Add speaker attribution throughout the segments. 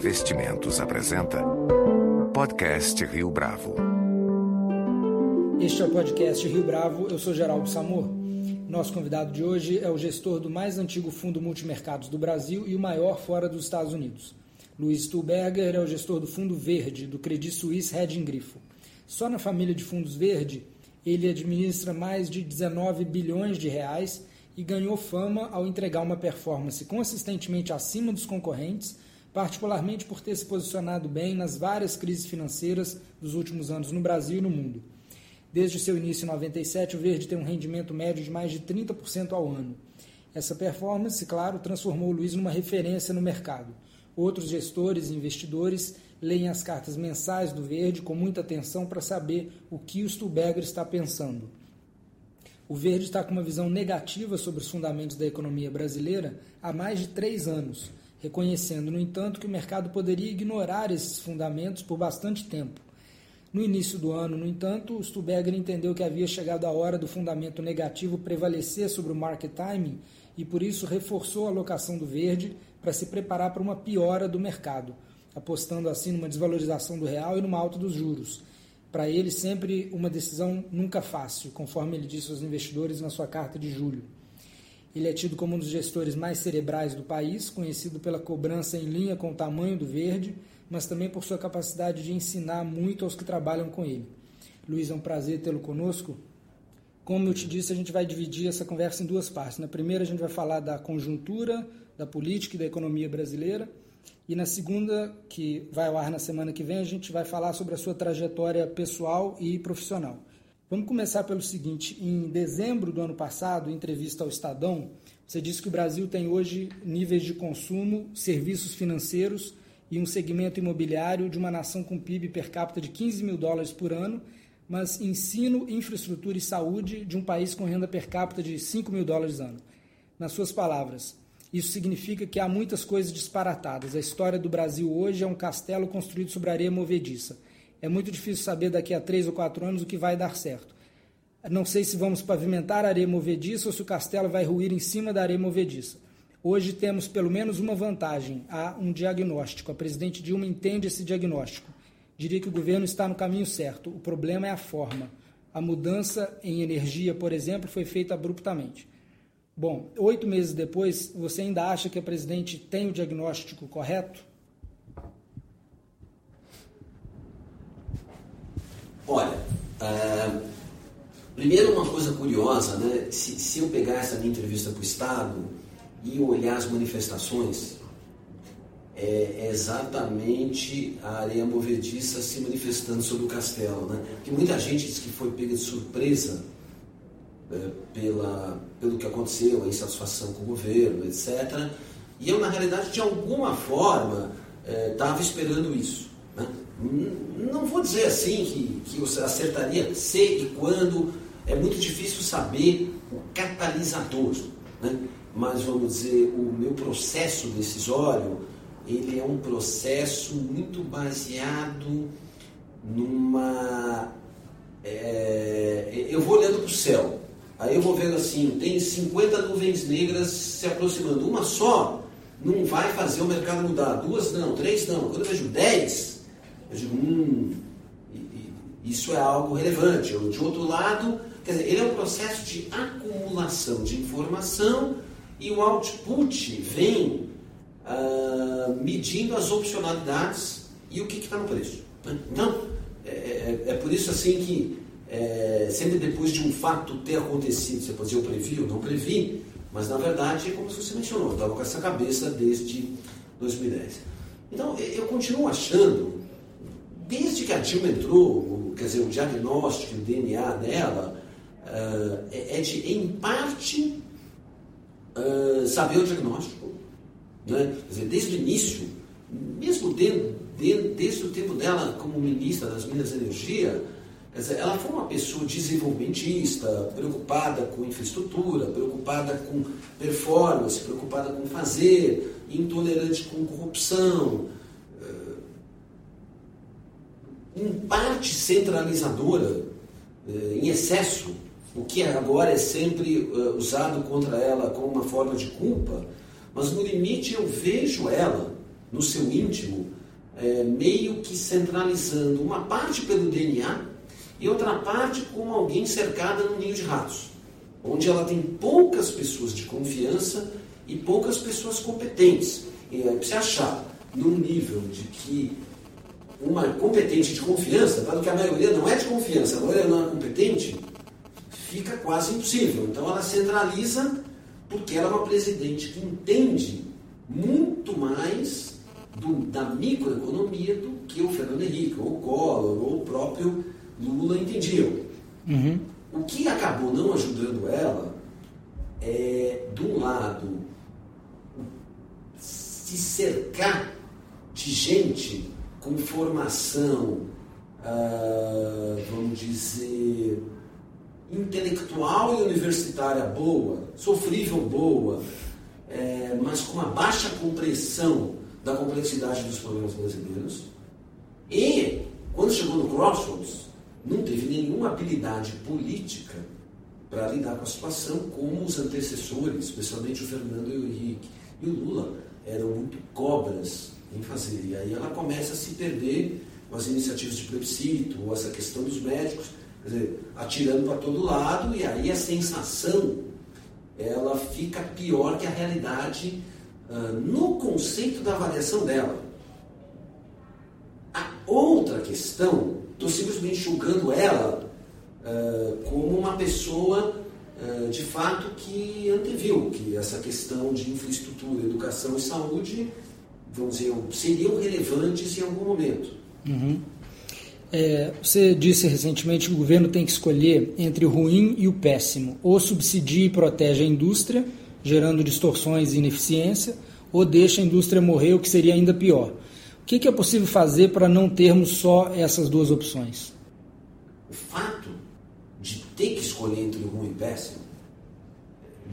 Speaker 1: Investimentos apresenta Podcast Rio Bravo.
Speaker 2: Este é o podcast Rio Bravo, eu sou Geraldo Samor. Nosso convidado de hoje é o gestor do mais antigo fundo multimercados do Brasil e o maior fora dos Estados Unidos. Luiz Stuhlberger é o gestor do Fundo Verde, do Credit Suisse Hedging Grifo. Só na família de fundos Verde, ele administra mais de 19 bilhões de reais e ganhou fama ao entregar uma performance consistentemente acima dos concorrentes, particularmente por ter se posicionado bem nas várias crises financeiras dos últimos anos no Brasil e no mundo. Desde seu início em 97, o Verde tem um rendimento médio de mais de 30% ao ano. Essa performance, claro, transformou o Luiz numa referência no mercado. Outros gestores e investidores leem as cartas mensais do Verde com muita atenção para saber o que o Stuhlberger está pensando. O Verde está com uma visão negativa sobre os fundamentos da economia brasileira há mais de três anos, reconhecendo, no entanto, que o mercado poderia ignorar esses fundamentos por bastante tempo. No início do ano, no entanto, Stuberger entendeu que havia chegado a hora do fundamento negativo prevalecer sobre o market timing e, por isso, reforçou a alocação do verde para se preparar para uma piora do mercado, apostando assim numa desvalorização do real e numa alta dos juros para ele sempre uma decisão nunca fácil, conforme ele disse aos investidores na sua carta de julho. Ele é tido como um dos gestores mais cerebrais do país, conhecido pela cobrança em linha com o tamanho do verde, mas também por sua capacidade de ensinar muito aos que trabalham com ele. Luiz, é um prazer tê-lo conosco. Como eu te disse, a gente vai dividir essa conversa em duas partes. Na primeira, a gente vai falar da conjuntura, da política e da economia brasileira. E na segunda, que vai ao ar na semana que vem, a gente vai falar sobre a sua trajetória pessoal e profissional. Vamos começar pelo seguinte: em dezembro do ano passado, em entrevista ao Estadão, você disse que o Brasil tem hoje níveis de consumo, serviços financeiros e um segmento imobiliário de uma nação com PIB per capita de 15 mil dólares por ano, mas ensino, infraestrutura e saúde de um país com renda per capita de 5 mil dólares ano. Nas suas palavras, isso significa que há muitas coisas disparatadas. A história do Brasil hoje é um castelo construído sobre areia movediça. É muito difícil saber daqui a três ou quatro anos o que vai dar certo. Não sei se vamos pavimentar a areia movediça ou se o castelo vai ruir em cima da areia movediça. Hoje temos pelo menos uma vantagem: há um diagnóstico. A presidente Dilma entende esse diagnóstico. Diria que o governo está no caminho certo. O problema é a forma. A mudança em energia, por exemplo, foi feita abruptamente. Bom, oito meses depois, você ainda acha que a presidente tem o diagnóstico correto?
Speaker 3: Olha, uh, primeiro uma coisa curiosa, né? Se, se eu pegar essa minha entrevista para o Estado e olhar as manifestações, é, é exatamente a areia movediça se manifestando sobre o castelo, né? Porque muita gente diz que foi pega de surpresa é, pela, pelo que aconteceu, a insatisfação com o governo, etc. E eu, na realidade, de alguma forma, estava é, esperando isso. Não vou dizer assim que, que eu acertaria se e quando, é muito difícil saber o catalisador. Né? Mas, vamos dizer, o meu processo decisório, ele é um processo muito baseado numa... É, eu vou olhando para o céu. Aí eu vou vendo assim, tem 50 nuvens negras se aproximando. Uma só não vai fazer o mercado mudar. Duas não, três não. Quando eu vejo 10, eu digo, hum, isso é algo relevante. De outro lado, quer dizer, ele é um processo de acumulação de informação e o output vem uh, medindo as opcionalidades e o que está no preço. Então, é, é, é por isso assim que é, sempre depois de um fato ter acontecido. Você pode dizer, eu previ ou não previ, mas na verdade é como você mencionou, eu estava com essa cabeça desde 2010. Então, eu continuo achando, desde que a Dilma entrou, quer dizer, o diagnóstico, o DNA dela, uh, é de, em parte, uh, saber o diagnóstico. Né? Quer dizer, desde o início, mesmo desde o tempo dela como ministra das Minas e Energia, Dizer, ela foi uma pessoa desenvolvimentista, preocupada com infraestrutura, preocupada com performance, preocupada com fazer, intolerante com corrupção, em parte centralizadora, eh, em excesso, o que agora é sempre eh, usado contra ela como uma forma de culpa, mas no limite eu vejo ela no seu íntimo, é, meio que centralizando uma parte pelo DNA e outra parte como alguém cercada num ninho de ratos, onde ela tem poucas pessoas de confiança e poucas pessoas competentes. E aí, você achar num nível de que uma competente de confiança, dado que a maioria não é de confiança, a maioria não é competente, fica quase impossível. Então ela centraliza porque ela é uma presidente que entende muito mais do, da microeconomia do que o Fernando Henrique, ou o Collor, ou o próprio Lula entendiam. Uhum. O que acabou não ajudando ela é, de um lado, se cercar de gente com formação, ah, vamos dizer, intelectual e universitária boa, sofrível boa, é, mas com uma baixa compreensão da complexidade dos problemas brasileiros. E, quando chegou no Crossroads, não teve nenhuma habilidade política para lidar com a situação, como os antecessores, especialmente o Fernando e o Henrique. E o Lula eram muito cobras em fazer. E aí ela começa a se perder com as iniciativas de plebiscito, ou essa questão dos médicos, quer dizer, atirando para todo lado, e aí a sensação ela fica pior que a realidade uh, no conceito da avaliação dela. A outra questão, estou simplesmente julgando ela uh, como uma pessoa uh, de fato que anteviu que essa questão de infraestrutura, educação e saúde, vamos dizer, seriam relevantes em algum momento.
Speaker 2: Uhum. É, você disse recentemente que o governo tem que escolher entre o ruim e o péssimo. Ou subsidia e protege a indústria, gerando distorções e ineficiência, ou deixa a indústria morrer, o que seria ainda pior. O que, que é possível fazer para não termos só essas duas opções?
Speaker 3: O fato de ter que escolher entre o ruim e o péssimo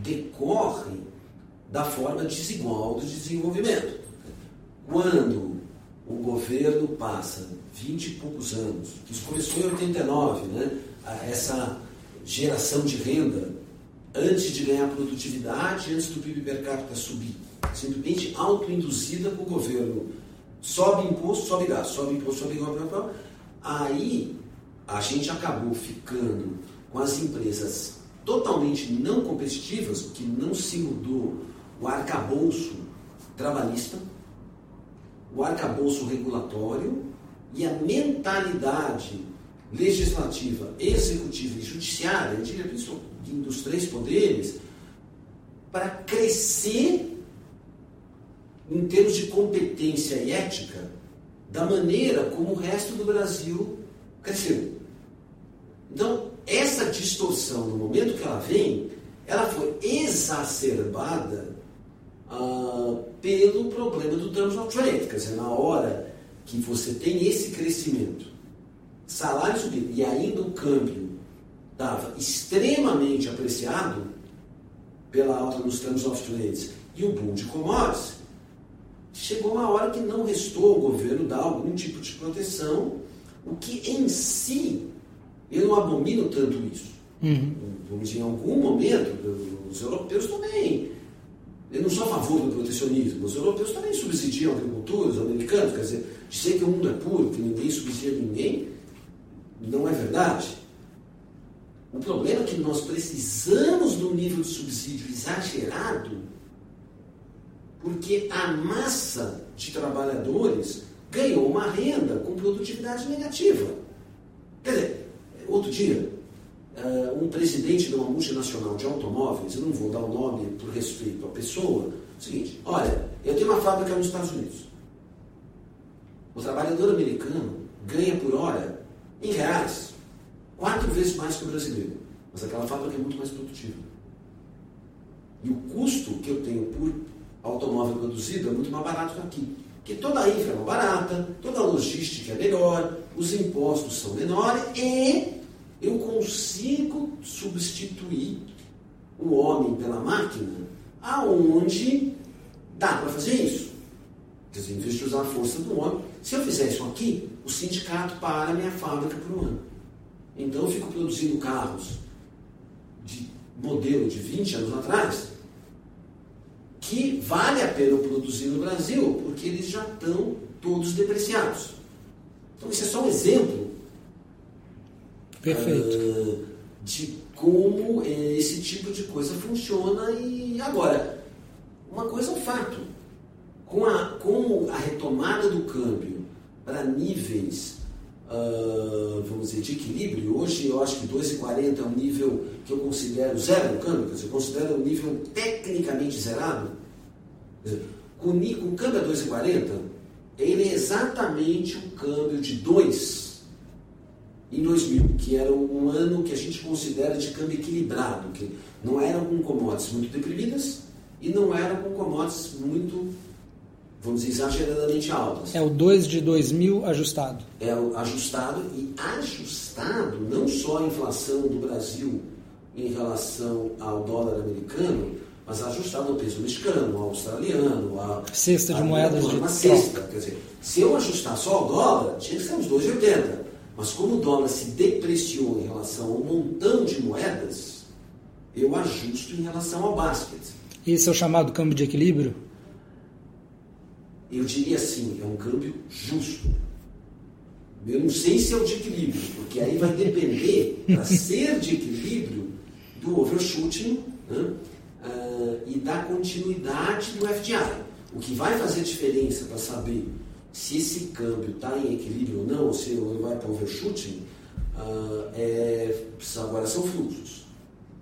Speaker 3: decorre da forma desigual do desenvolvimento. Quando o governo passa 20 e poucos anos, isso começou em 89, né? essa geração de renda antes de ganhar produtividade, antes do PIB per capita subir, simplesmente autoinduzida por governo. Sobe imposto, sobe gasto, sobe imposto, sobe gasto, aí a gente acabou ficando com as empresas totalmente não competitivas, porque não se mudou o arcabouço trabalhista, o arcabouço regulatório e a mentalidade legislativa, executiva e judiciária, diria dos três poderes, para crescer em termos de competência e ética da maneira como o resto do Brasil cresceu. Então, essa distorção, no momento que ela vem, ela foi exacerbada ah, pelo problema do Terms of Trade. Quer dizer, na hora que você tem esse crescimento, salário subindo e ainda o câmbio estava extremamente apreciado pela alta nos Terms of Trade e o boom de commodities, chegou uma hora que não restou ao governo dar algum tipo de proteção, o que em si eu não abomino tanto isso. Uhum. Em algum momento, os europeus também eu não sou a favor do protecionismo. Os europeus também subsidiam a agricultura, os americanos. Quer dizer, dizer que o mundo é puro, que ninguém subsidia ninguém, não é verdade. O problema é que nós precisamos de um nível de subsídio exagerado, porque a massa de trabalhadores ganhou uma renda com produtividade negativa. Quer dizer, outro dia, uh, um presidente de uma multinacional de automóveis, eu não vou dar o nome por respeito à pessoa, é o seguinte, olha, eu tenho uma fábrica nos Estados Unidos. O trabalhador americano ganha por hora, em reais, quatro vezes mais que o brasileiro. Mas aquela fábrica é muito mais produtiva. E o custo que eu tenho por automóvel produzido é muito mais barato que aqui. Porque toda a infra é mais barata, toda a logística é melhor, os impostos são menores e eu consigo substituir o homem pela máquina aonde dá para fazer isso. Quer dizer, em vez de usar a força do homem, se eu fizer isso aqui, o sindicato para a minha fábrica por um ano. Então eu fico produzindo carros de modelo de 20 anos atrás, que vale a pena produzir no Brasil, porque eles já estão todos depreciados. Então, isso é só um exemplo
Speaker 2: Perfeito.
Speaker 3: uh, de como esse tipo de coisa funciona. E agora, uma coisa é um fato: com a, com a retomada do câmbio para níveis, uh, vamos dizer, de equilíbrio, hoje eu acho que 2,40 é um nível que eu considero zero no câmbio, quer dizer, eu considero um nível tecnicamente zerado. Dizer, com, com o câmbio a 2,40, ele é exatamente o câmbio de 2 em 2000, que era um ano que a gente considera de câmbio equilibrado, que não eram com commodities muito deprimidas e não eram com commodities muito, vamos dizer, exageradamente altas.
Speaker 2: É o 2 de 2000 ajustado.
Speaker 3: É o ajustado e ajustado não só a inflação do Brasil em relação ao dólar americano, mas ajustado ao peso mexicano, ao australiano, a
Speaker 2: cesta de a, moedas de
Speaker 3: uma cesta. Quer dizer, se eu ajustar só o dólar, tinha que ser uns 2,80. Mas como o dólar se depreciou em relação ao montão de moedas, eu ajusto em relação ao basket.
Speaker 2: Esse é o chamado câmbio de equilíbrio?
Speaker 3: Eu diria assim, é um câmbio justo. Eu não sei se é o de equilíbrio, porque aí vai depender, para ser de equilíbrio, do overshooting né, uh, e da continuidade do FDI. O que vai fazer diferença para saber se esse câmbio está em equilíbrio ou não, ou se ele vai para overshooting, uh, é, agora são fluxos.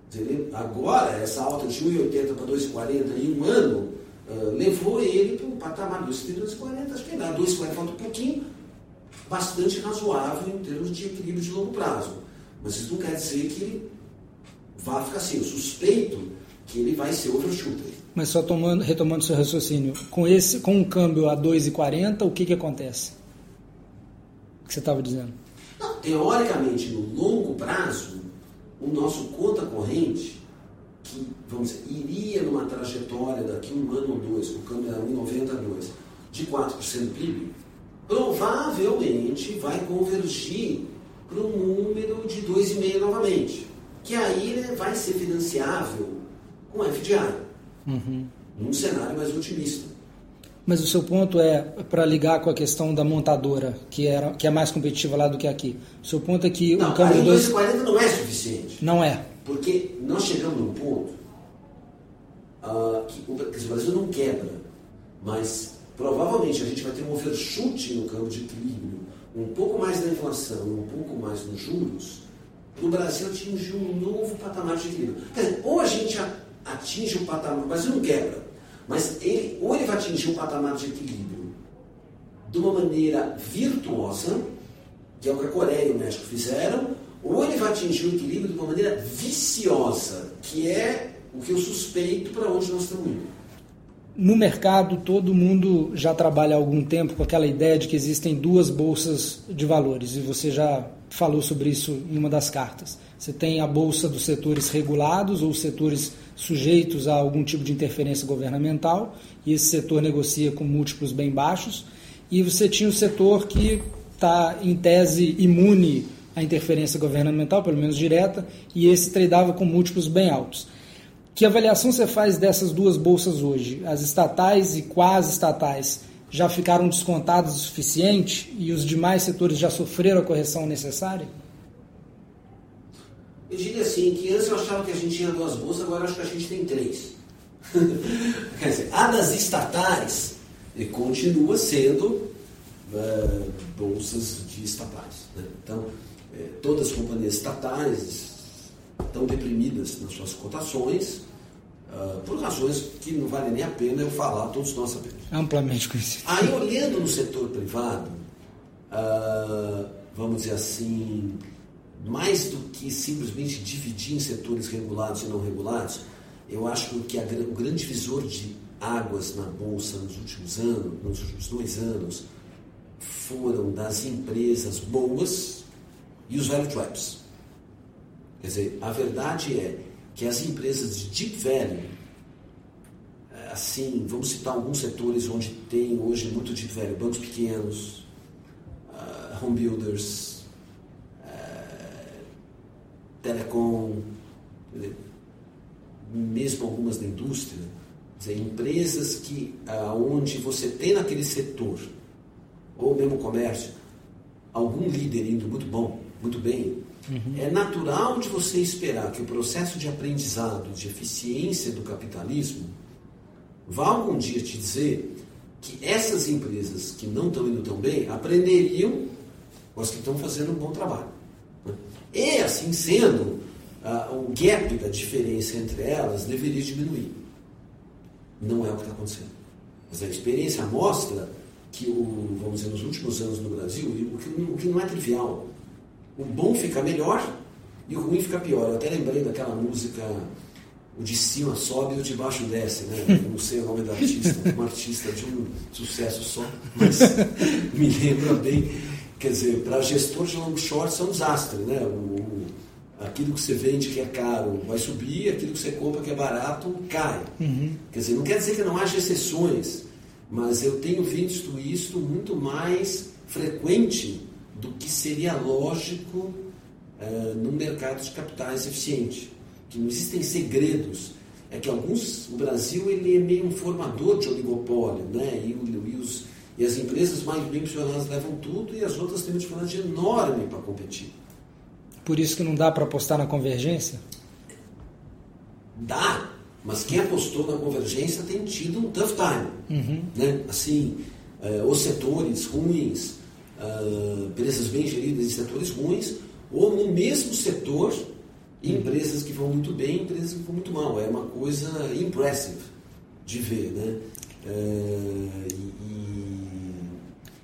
Speaker 3: Entendeu? Agora, essa alta de 1,80 para 2,40 em um ano uh, levou ele para o patamar de 2,40, acho que dá 2,40 falta um pouquinho, bastante razoável em termos de equilíbrio de longo prazo. Mas isso não quer dizer que ele vá ficar assim. Eu suspeito que ele vai ser overshooter.
Speaker 2: Mas só tomando, retomando seu raciocínio, com esse, com um câmbio a 2,40, o que, que acontece? O que você estava dizendo?
Speaker 3: Não, teoricamente, no longo prazo, o nosso conta corrente, que vamos dizer, iria numa trajetória daqui um ano ou dois, o câmbio era 1,92, de 4% do PIB, provavelmente vai convergir para um número de 2,5 novamente. Que aí né, vai ser financiável com FDI. Uhum. Num cenário mais otimista.
Speaker 2: Mas o seu ponto é, para ligar com a questão da montadora, que, era, que é mais competitiva lá do que aqui. O seu ponto é que
Speaker 3: não,
Speaker 2: o câmbio
Speaker 3: 240 não é suficiente.
Speaker 2: Não é.
Speaker 3: Porque nós chegamos num ponto uh, que o, o Brasil não quebra, mas provavelmente a gente vai ter um overshoot no câmbio de equilíbrio, um pouco mais da inflação, um pouco mais nos juros, o Brasil atingir um novo patamar de equilíbrio. Quer dizer, ou a gente atinge o patamar, o Brasil não quebra, mas ele, ou ele vai atingir um patamar de equilíbrio de uma maneira virtuosa, que é o que a Coreia e o México fizeram, ou ele vai atingir o equilíbrio de uma maneira viciosa, que é o que eu suspeito para onde nós estamos indo.
Speaker 2: No mercado, todo mundo já trabalha há algum tempo com aquela ideia de que existem duas bolsas de valores, e você já falou sobre isso em uma das cartas. Você tem a bolsa dos setores regulados ou setores sujeitos a algum tipo de interferência governamental, e esse setor negocia com múltiplos bem baixos, e você tinha o setor que está, em tese, imune à interferência governamental, pelo menos direta, e esse tradava com múltiplos bem altos. Que avaliação você faz dessas duas bolsas hoje? As estatais e quase estatais já ficaram descontadas o suficiente e os demais setores já sofreram a correção necessária?
Speaker 3: Eu diria assim, que antes eu achava que a gente tinha duas bolsas, agora acho que a gente tem três. Quer dizer, a das estatais continua sendo é, bolsas de estatais. Né? Então, é, todas as companhias estatais estão deprimidas nas suas cotações, uh, por razões que não vale nem a pena eu falar, todos nós sabemos.
Speaker 2: Amplamente conhecido.
Speaker 3: Aí, olhando no setor privado, uh, vamos dizer assim, mais do que simplesmente dividir em setores regulados e não regulados, eu acho que a, o grande visor de águas na bolsa nos últimos anos, nos últimos dois anos, foram das empresas boas e os value traps. Quer dizer, a verdade é que as empresas de deep value, é, assim, vamos citar alguns setores onde tem hoje muito deep value, bancos pequenos, uh, home builders, telecom, mesmo algumas da indústria, dizer, empresas que onde você tem naquele setor, ou mesmo comércio, algum líder indo muito bom, muito bem, uhum. é natural de você esperar que o processo de aprendizado, de eficiência do capitalismo, vá algum dia te dizer que essas empresas que não estão indo tão bem aprenderiam com as que estão fazendo um bom trabalho. E, assim sendo, o gap da diferença entre elas deveria diminuir. Não é o que está acontecendo. Mas a experiência mostra que, o, vamos dizer, nos últimos anos no Brasil, o que, o que não é trivial, o bom fica melhor e o ruim fica pior. Eu até lembrei daquela música o de cima sobe e o de baixo desce, né? não sei o nome da artista, uma artista de um sucesso só, mas me lembra bem. Quer dizer, para gestor de long short é um desastre, né? O, o, aquilo que você vende que é caro vai subir, aquilo que você compra que é barato cai. Uhum. Quer dizer, não quer dizer que não haja exceções, mas eu tenho visto isso muito mais frequente do que seria lógico uh, num mercado de capitais eficiente que não existem segredos. É que alguns, o Brasil ele é meio um formador de oligopólio, né? E, e, os, e as empresas mais bem posicionadas levam tudo e as outras têm uma dificuldade enorme para competir.
Speaker 2: Por isso que não dá para apostar na convergência?
Speaker 3: Dá, mas quem apostou na convergência tem tido um tough time. Uhum. Né? Assim, uh, os setores ruins, uh, empresas bem geridas em setores ruins, ou no mesmo setor empresas que vão muito bem, empresas que vão muito mal. É uma coisa impressive de ver, né? É, e,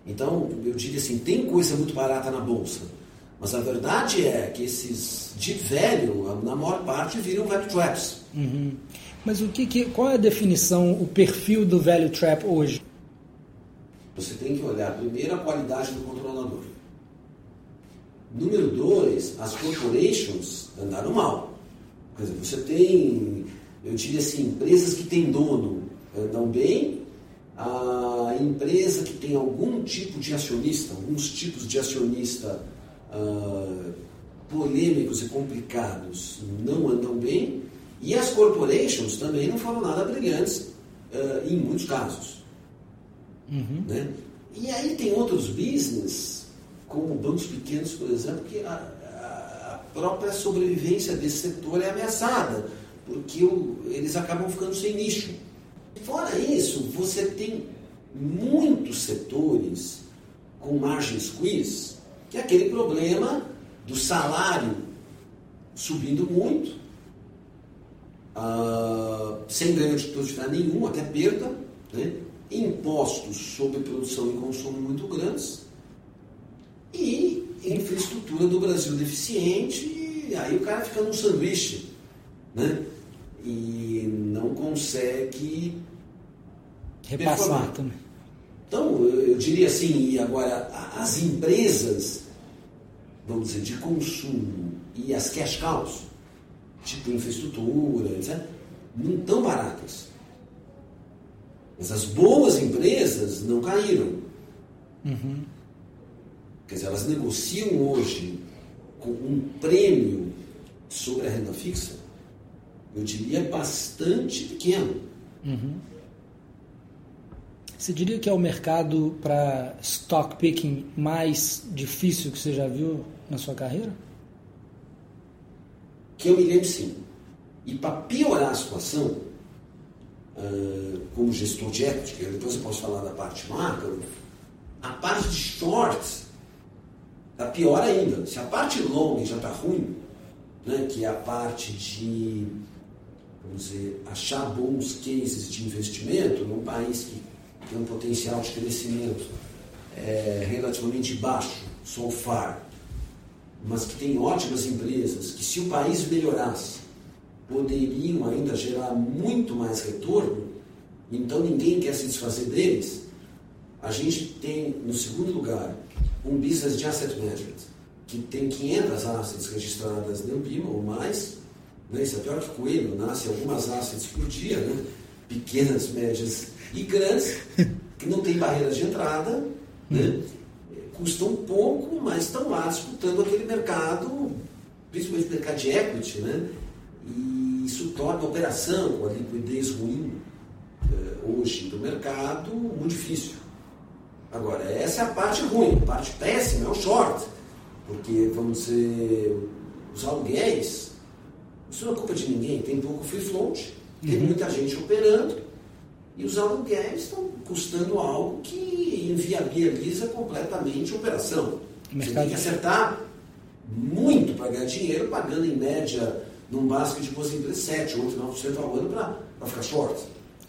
Speaker 3: então, eu diria assim, tem coisa muito barata na bolsa, mas a verdade é que esses de velho, na maior parte, viram value traps.
Speaker 2: Uhum. Mas o que, que, qual é a definição, o perfil do value trap hoje?
Speaker 3: Você tem que olhar primeiro a qualidade do controlador. Número dois, as corporations andaram mal. Quer dizer, você tem, eu diria assim, empresas que têm dono andam bem, a empresa que tem algum tipo de acionista, alguns tipos de acionista uh, polêmicos e complicados não andam bem, e as corporations também não foram nada brilhantes uh, em muitos casos. Uhum. Né? E aí tem outros business como bancos pequenos, por exemplo, que a, a própria sobrevivência desse setor é ameaçada, porque o, eles acabam ficando sem nicho. Fora isso, você tem muitos setores com margem squeeze, que é aquele problema do salário subindo muito, uh, sem ganho de produtividade nenhum, até perda, né? impostos sobre produção e consumo muito grandes, e infraestrutura do Brasil deficiente, e aí o cara fica num sanduíche, né? E não consegue
Speaker 2: repassar também.
Speaker 3: Então, eu diria assim, e agora as empresas, vamos dizer, de consumo e as cash cows, tipo infraestrutura, etc., não estão baratas. Mas as boas empresas não caíram. Uhum. Quer dizer, elas negociam hoje com um prêmio sobre a renda fixa, eu diria bastante pequeno. Uhum.
Speaker 2: Você diria que é o mercado para stock picking mais difícil que você já viu na sua carreira?
Speaker 3: Que eu me lembro sim. E para piorar a situação, como gestor de equity, depois eu posso falar da parte macro, a parte de shorts Está pior ainda. Se a parte longa já está ruim, né, que é a parte de vamos dizer, achar bons cases de investimento num país que tem um potencial de crescimento é, relativamente baixo, so far, mas que tem ótimas empresas, que se o país melhorasse, poderiam ainda gerar muito mais retorno, então ninguém quer se desfazer deles, a gente tem, no segundo lugar, um business de asset management, que tem 500 assets registradas no BIMA ou mais, né? isso é pior que coelho, nasce algumas assets por dia, né? pequenas, médias e grandes, que não tem barreiras de entrada, né? custam pouco, mas estão lá disputando aquele mercado, principalmente o mercado de equity, né? e isso torna a operação com a liquidez ruim hoje do mercado muito difícil. Agora, essa é a parte ruim, a parte péssima é o short, porque, vamos dizer, os aluguéis, isso não é culpa de ninguém, tem pouco free float, tem uhum. muita gente operando, e os aluguéis estão custando algo que inviabiliza completamente a operação. Você tem que acertar muito para ganhar dinheiro, pagando em média num básico de empresas 7, 8, 9% ao ano para ficar short.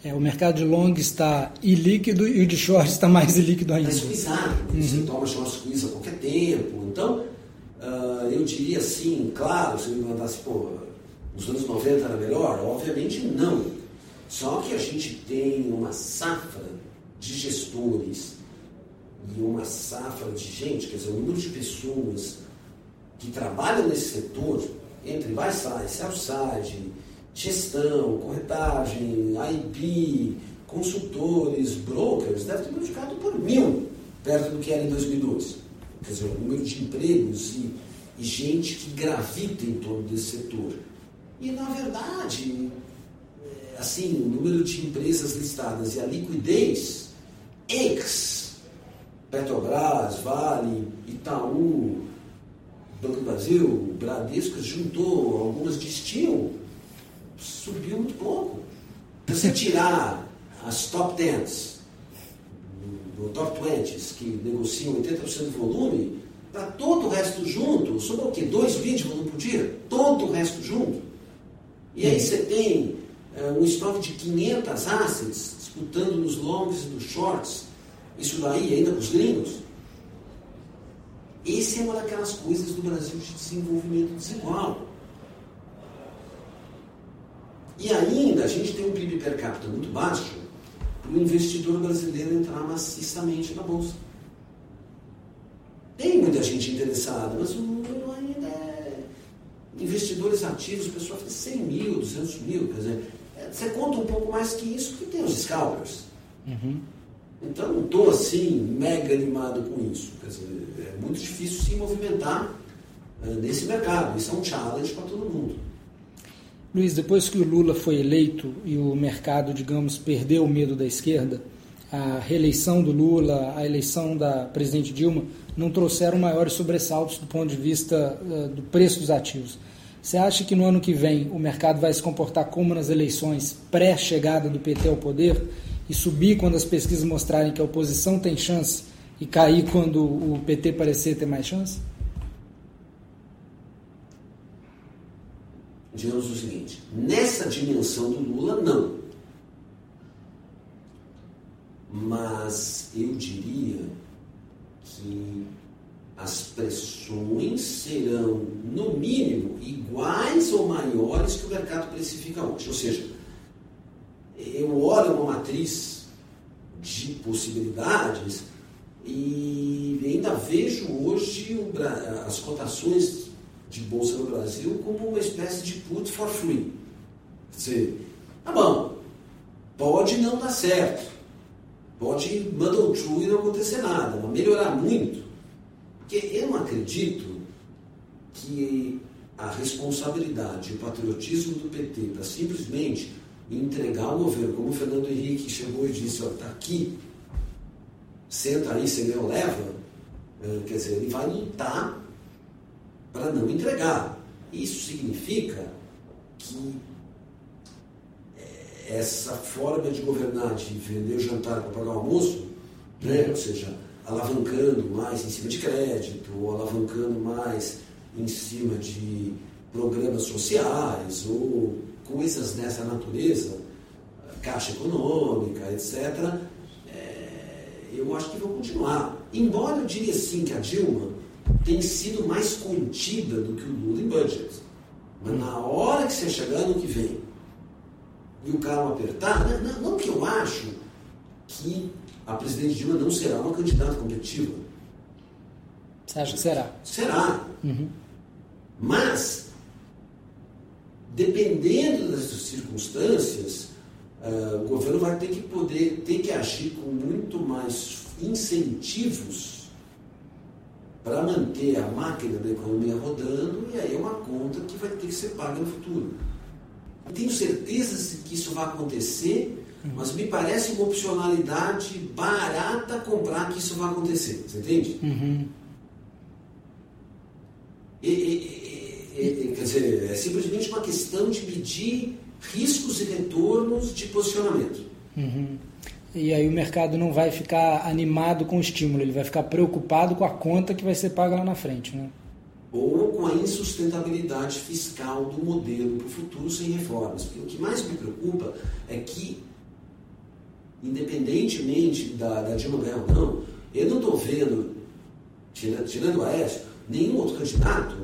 Speaker 2: É, o mercado de long está ilíquido e o de short está mais ilíquido ainda.
Speaker 3: Está esquisado. Uhum. Você toma short squeeze a qualquer tempo. Então, uh, eu diria assim, claro, se me mandasse, pô, nos anos 90 era melhor? Obviamente não. Só que a gente tem uma safra de gestores e uma safra de gente, quer dizer, o número de pessoas que trabalham nesse setor, entre buy side, sell side, gestão, corretagem, IP, consultores, brokers, deve ter multiplicado por mil, perto do que era em 2012. Quer dizer, o número de empregos e, e gente que gravita em torno desse setor. E, na verdade, é, assim, o número de empresas listadas e a liquidez, ex Petrobras, Vale, Itaú, Banco do Brasil, Bradesco, juntou, algumas destiam subiu muito pouco. Você tirar as top 10, do top 20, que negociam 80% do volume, para todo o resto junto, sobrou o quê? 2 bits de volume por dia? Todo o resto junto. E aí você tem uh, um estoque de 500 assets disputando nos longs e nos shorts, isso daí ainda com os gringos. Esse é uma daquelas coisas do Brasil de desenvolvimento desigual. E ainda a gente tem um PIB per capita muito baixo para o investidor brasileiro entrar maciçamente na Bolsa. Tem muita gente interessada, mas o número ainda é. Investidores ativos, o pessoal faz 100 mil, 200 mil, quer dizer, é, você conta um pouco mais que isso que tem os scalpers. Uhum. Então não estou assim mega animado com isso. Quer dizer, é muito difícil se movimentar uh, nesse mercado. Isso é um challenge para todo mundo.
Speaker 2: Luiz, depois que o Lula foi eleito e o mercado, digamos, perdeu o medo da esquerda, a reeleição do Lula, a eleição da presidente Dilma, não trouxeram maiores sobressaltos do ponto de vista uh, do preço dos ativos. Você acha que no ano que vem o mercado vai se comportar como nas eleições pré-chegada do PT ao poder e subir quando as pesquisas mostrarem que a oposição tem chance e cair quando o PT parecer ter mais chance?
Speaker 3: digamos o seguinte: nessa dimensão do Lula, não. Mas eu diria que as pressões serão, no mínimo, iguais ou maiores que o mercado precifica hoje. Ou seja, eu olho uma matriz de possibilidades e ainda vejo hoje as cotações de bolsa no Brasil como uma espécie de put for free. Quer dizer, tá bom, pode não dar certo, pode muddle true e não acontecer nada, mas melhorar muito. Porque eu acredito que a responsabilidade o patriotismo do PT para simplesmente entregar o governo, como o Fernando Henrique chegou e disse, ó, tá aqui, senta aí, você não leva, eh, quer dizer, ele vai lutar para não entregar. Isso significa que eh, essa forma de governar, de vender o jantar para pagar o almoço, né? ou seja, alavancando mais em cima de crédito, ou alavancando mais em cima de programas sociais, ou coisas dessa natureza, caixa econômica, etc., é, eu acho que vão continuar. Embora eu diria assim que a Dilma tem sido mais contida do que o Lula em budget. Mas na hora que você chegar no que vem e o carro apertar, não, não que eu acho que a presidente Dilma não será uma candidata competitiva.
Speaker 2: Você acha que será?
Speaker 3: Será. Uhum. Mas, dependendo das circunstâncias, uh, o governo vai ter que poder, ter que agir com muito mais incentivos para manter a máquina da economia rodando, e aí é uma conta que vai ter que ser paga no futuro. Não tenho certeza que isso vai acontecer. Mas me parece uma opcionalidade barata comprar que isso vai acontecer. Você entende?
Speaker 2: Uhum.
Speaker 3: E, e, e, quer dizer, é simplesmente uma questão de medir riscos e retornos de posicionamento.
Speaker 2: Uhum. E aí o mercado não vai ficar animado com o estímulo, ele vai ficar preocupado com a conta que vai ser paga lá na frente. Né?
Speaker 3: Ou com a insustentabilidade fiscal do modelo para o futuro sem reformas. Porque o que mais me preocupa é que, independentemente da, da Dilma ganhar ou não, eu não estou vendo, tirando, tirando o Aécio, nenhum outro candidato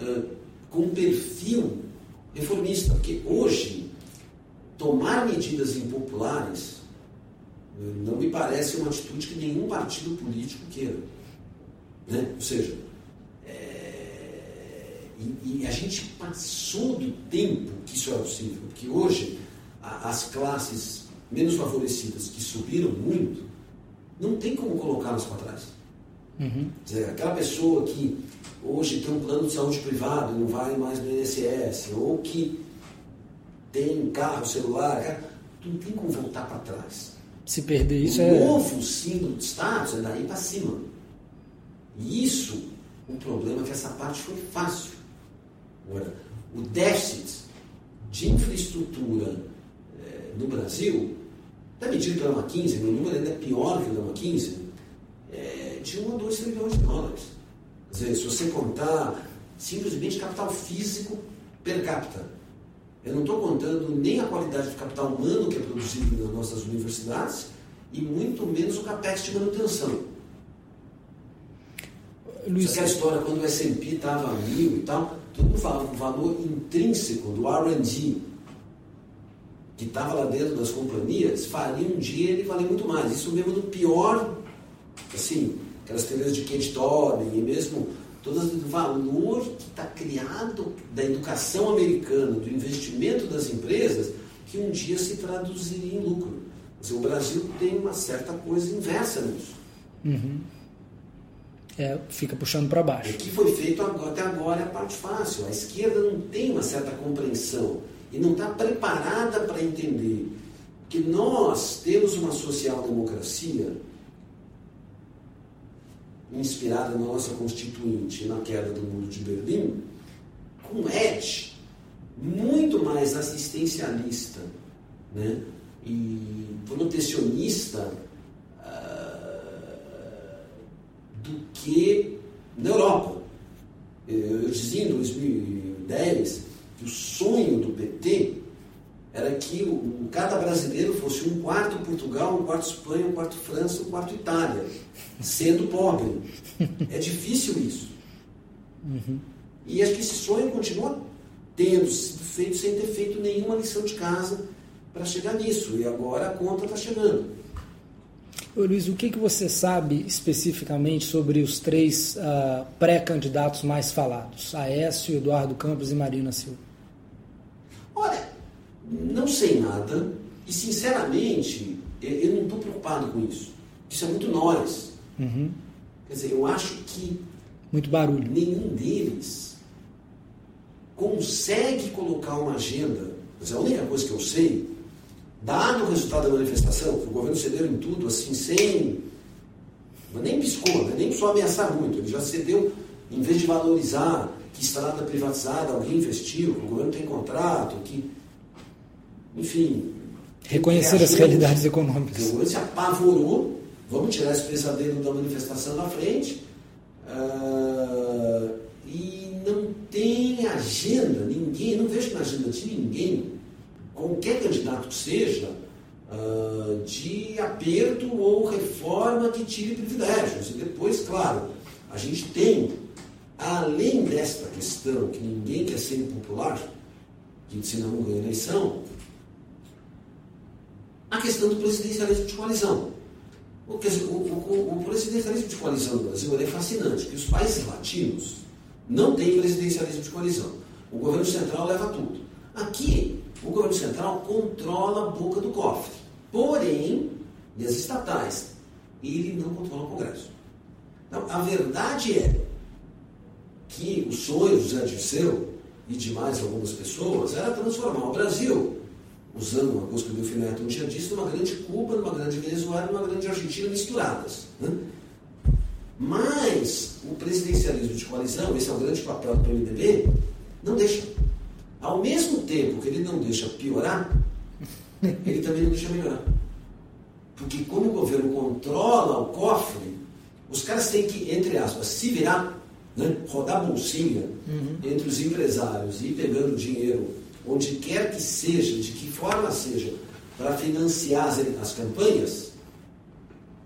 Speaker 3: uh, com perfil reformista. Porque hoje, tomar medidas impopulares não me parece uma atitude que nenhum partido político queira. Né? Ou seja, é... e, e, a gente passou do tempo que isso era possível, porque hoje a, as classes menos favorecidas que subiram muito, não tem como colocá-las para trás.
Speaker 2: Uhum.
Speaker 3: Dizer, aquela pessoa que hoje tem um plano de saúde privado e não vai mais no INSS, ou que tem carro, celular, não tem como voltar para trás
Speaker 2: se perder isso
Speaker 3: o
Speaker 2: é.
Speaker 3: O novo símbolo de status é daí para cima. E isso, o problema é que essa parte foi fácil. Agora, o déficit de infraestrutura é, no Brasil, até medido pela McKinsey, meu número ainda é pior que o da McKinsey, é de 1 a 2 trilhões de dólares. Quer dizer, se você contar simplesmente capital físico per capita, eu não estou contando nem a qualidade do capital humano que é produzido nas nossas universidades e muito menos o capex de manutenção. Luiz... Aquela história, quando o S&P estava a mil e tal, todo mundo falava o valor intrínseco do R&D que estava lá dentro das companhias, faria um dia ele valer muito mais. Isso mesmo no pior, assim, aquelas teorias de Kate Tobin e mesmo todo o valor que está criado da educação americana, do investimento das empresas, que um dia se traduziria em lucro. Dizer, o Brasil tem uma certa coisa inversa nisso.
Speaker 2: Uhum. É, fica puxando para baixo.
Speaker 3: O que foi feito até agora é a parte fácil. A esquerda não tem uma certa compreensão e não está preparada para entender que nós temos uma social-democracia inspirada na nossa Constituinte na queda do Muro de Berlim, com edge muito mais assistencialista né? e protecionista uh, do que na Europa. Eu, eu dizia em 2010 que o sonho do PT era que o, cada brasileiro fosse um quarto Portugal, um quarto Espanha, um quarto França, um quarto Itália, sendo pobre. É difícil isso.
Speaker 2: Uhum.
Speaker 3: E acho que esse sonho continua tendo sido feito sem ter feito nenhuma lição de casa para chegar nisso. E agora a conta está chegando.
Speaker 2: Ô, Luiz, o que, que você sabe especificamente sobre os três uh, pré-candidatos mais falados? Aécio, Eduardo Campos e Marina Silva.
Speaker 3: Olha, não sei nada e, sinceramente, eu não estou preocupado com isso. Isso é muito nós.
Speaker 2: Uhum.
Speaker 3: Quer dizer, eu acho que
Speaker 2: muito barulho.
Speaker 3: nenhum deles consegue colocar uma agenda. Mas a única coisa que eu sei, dado o resultado da manifestação, que o governo cedeu em tudo, assim, sem. Mas nem piscou, né? nem precisou ameaçar muito. Ele já cedeu, em vez de valorizar que estrada privatizada alguém investiu, que o governo tem contrato, que enfim.
Speaker 2: Reconhecer as realidades econômicas.
Speaker 3: O se apavorou, vamos tirar esse pesadelo da manifestação da frente, uh, e não tem agenda, ninguém, não vejo na agenda de ninguém, qualquer candidato que seja, uh, de aperto ou reforma que tire privilégios. E depois, claro, a gente tem, além desta questão que ninguém quer ser impopular, que se não ganha eleição, a questão do presidencialismo de coalizão. O, o, o, o presidencialismo de coalizão no Brasil é fascinante, que os países latinos não têm presidencialismo de coalizão. O governo central leva tudo. Aqui, o governo central controla a boca do cofre. Porém, e as estatais, ele não controla o Congresso. Então, a verdade é que o sonho do José Dirceu e de mais algumas pessoas era transformar o Brasil, usando uma coisa que o Delfim Neto um dia disse, numa grande Cuba, numa grande Venezuela, numa grande Argentina misturadas. Né? Mas o presidencialismo de coalizão, esse é o grande papel do PMDB, não deixa. Ao mesmo tempo que ele não deixa piorar, ele também não deixa melhorar. Porque como o governo controla o cofre, os caras têm que, entre aspas, se virar, né? rodar bolsinha uhum. entre os empresários e ir pegando dinheiro onde quer que seja, de que forma seja, para financiar as, as campanhas,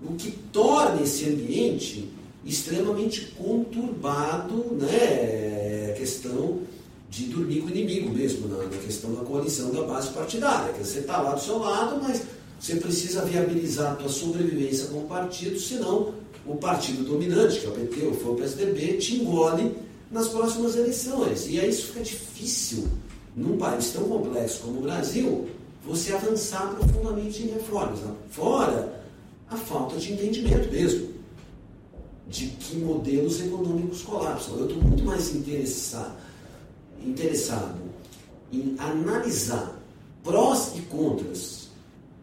Speaker 3: o que torna esse ambiente extremamente conturbado, né? questão de dormir com o inimigo mesmo, na, na questão da coalizão da base partidária. Que você está lá do seu lado, mas você precisa viabilizar a sua sobrevivência com o partido, senão o partido dominante, que é o PT ou for o PSDB, te engole nas próximas eleições. E aí isso fica difícil, num país tão complexo como o Brasil, você avançar profundamente em reformas. Né? Fora a falta de entendimento mesmo de que modelos econômicos colapsam. Eu estou muito mais interessado, interessado em analisar prós e contras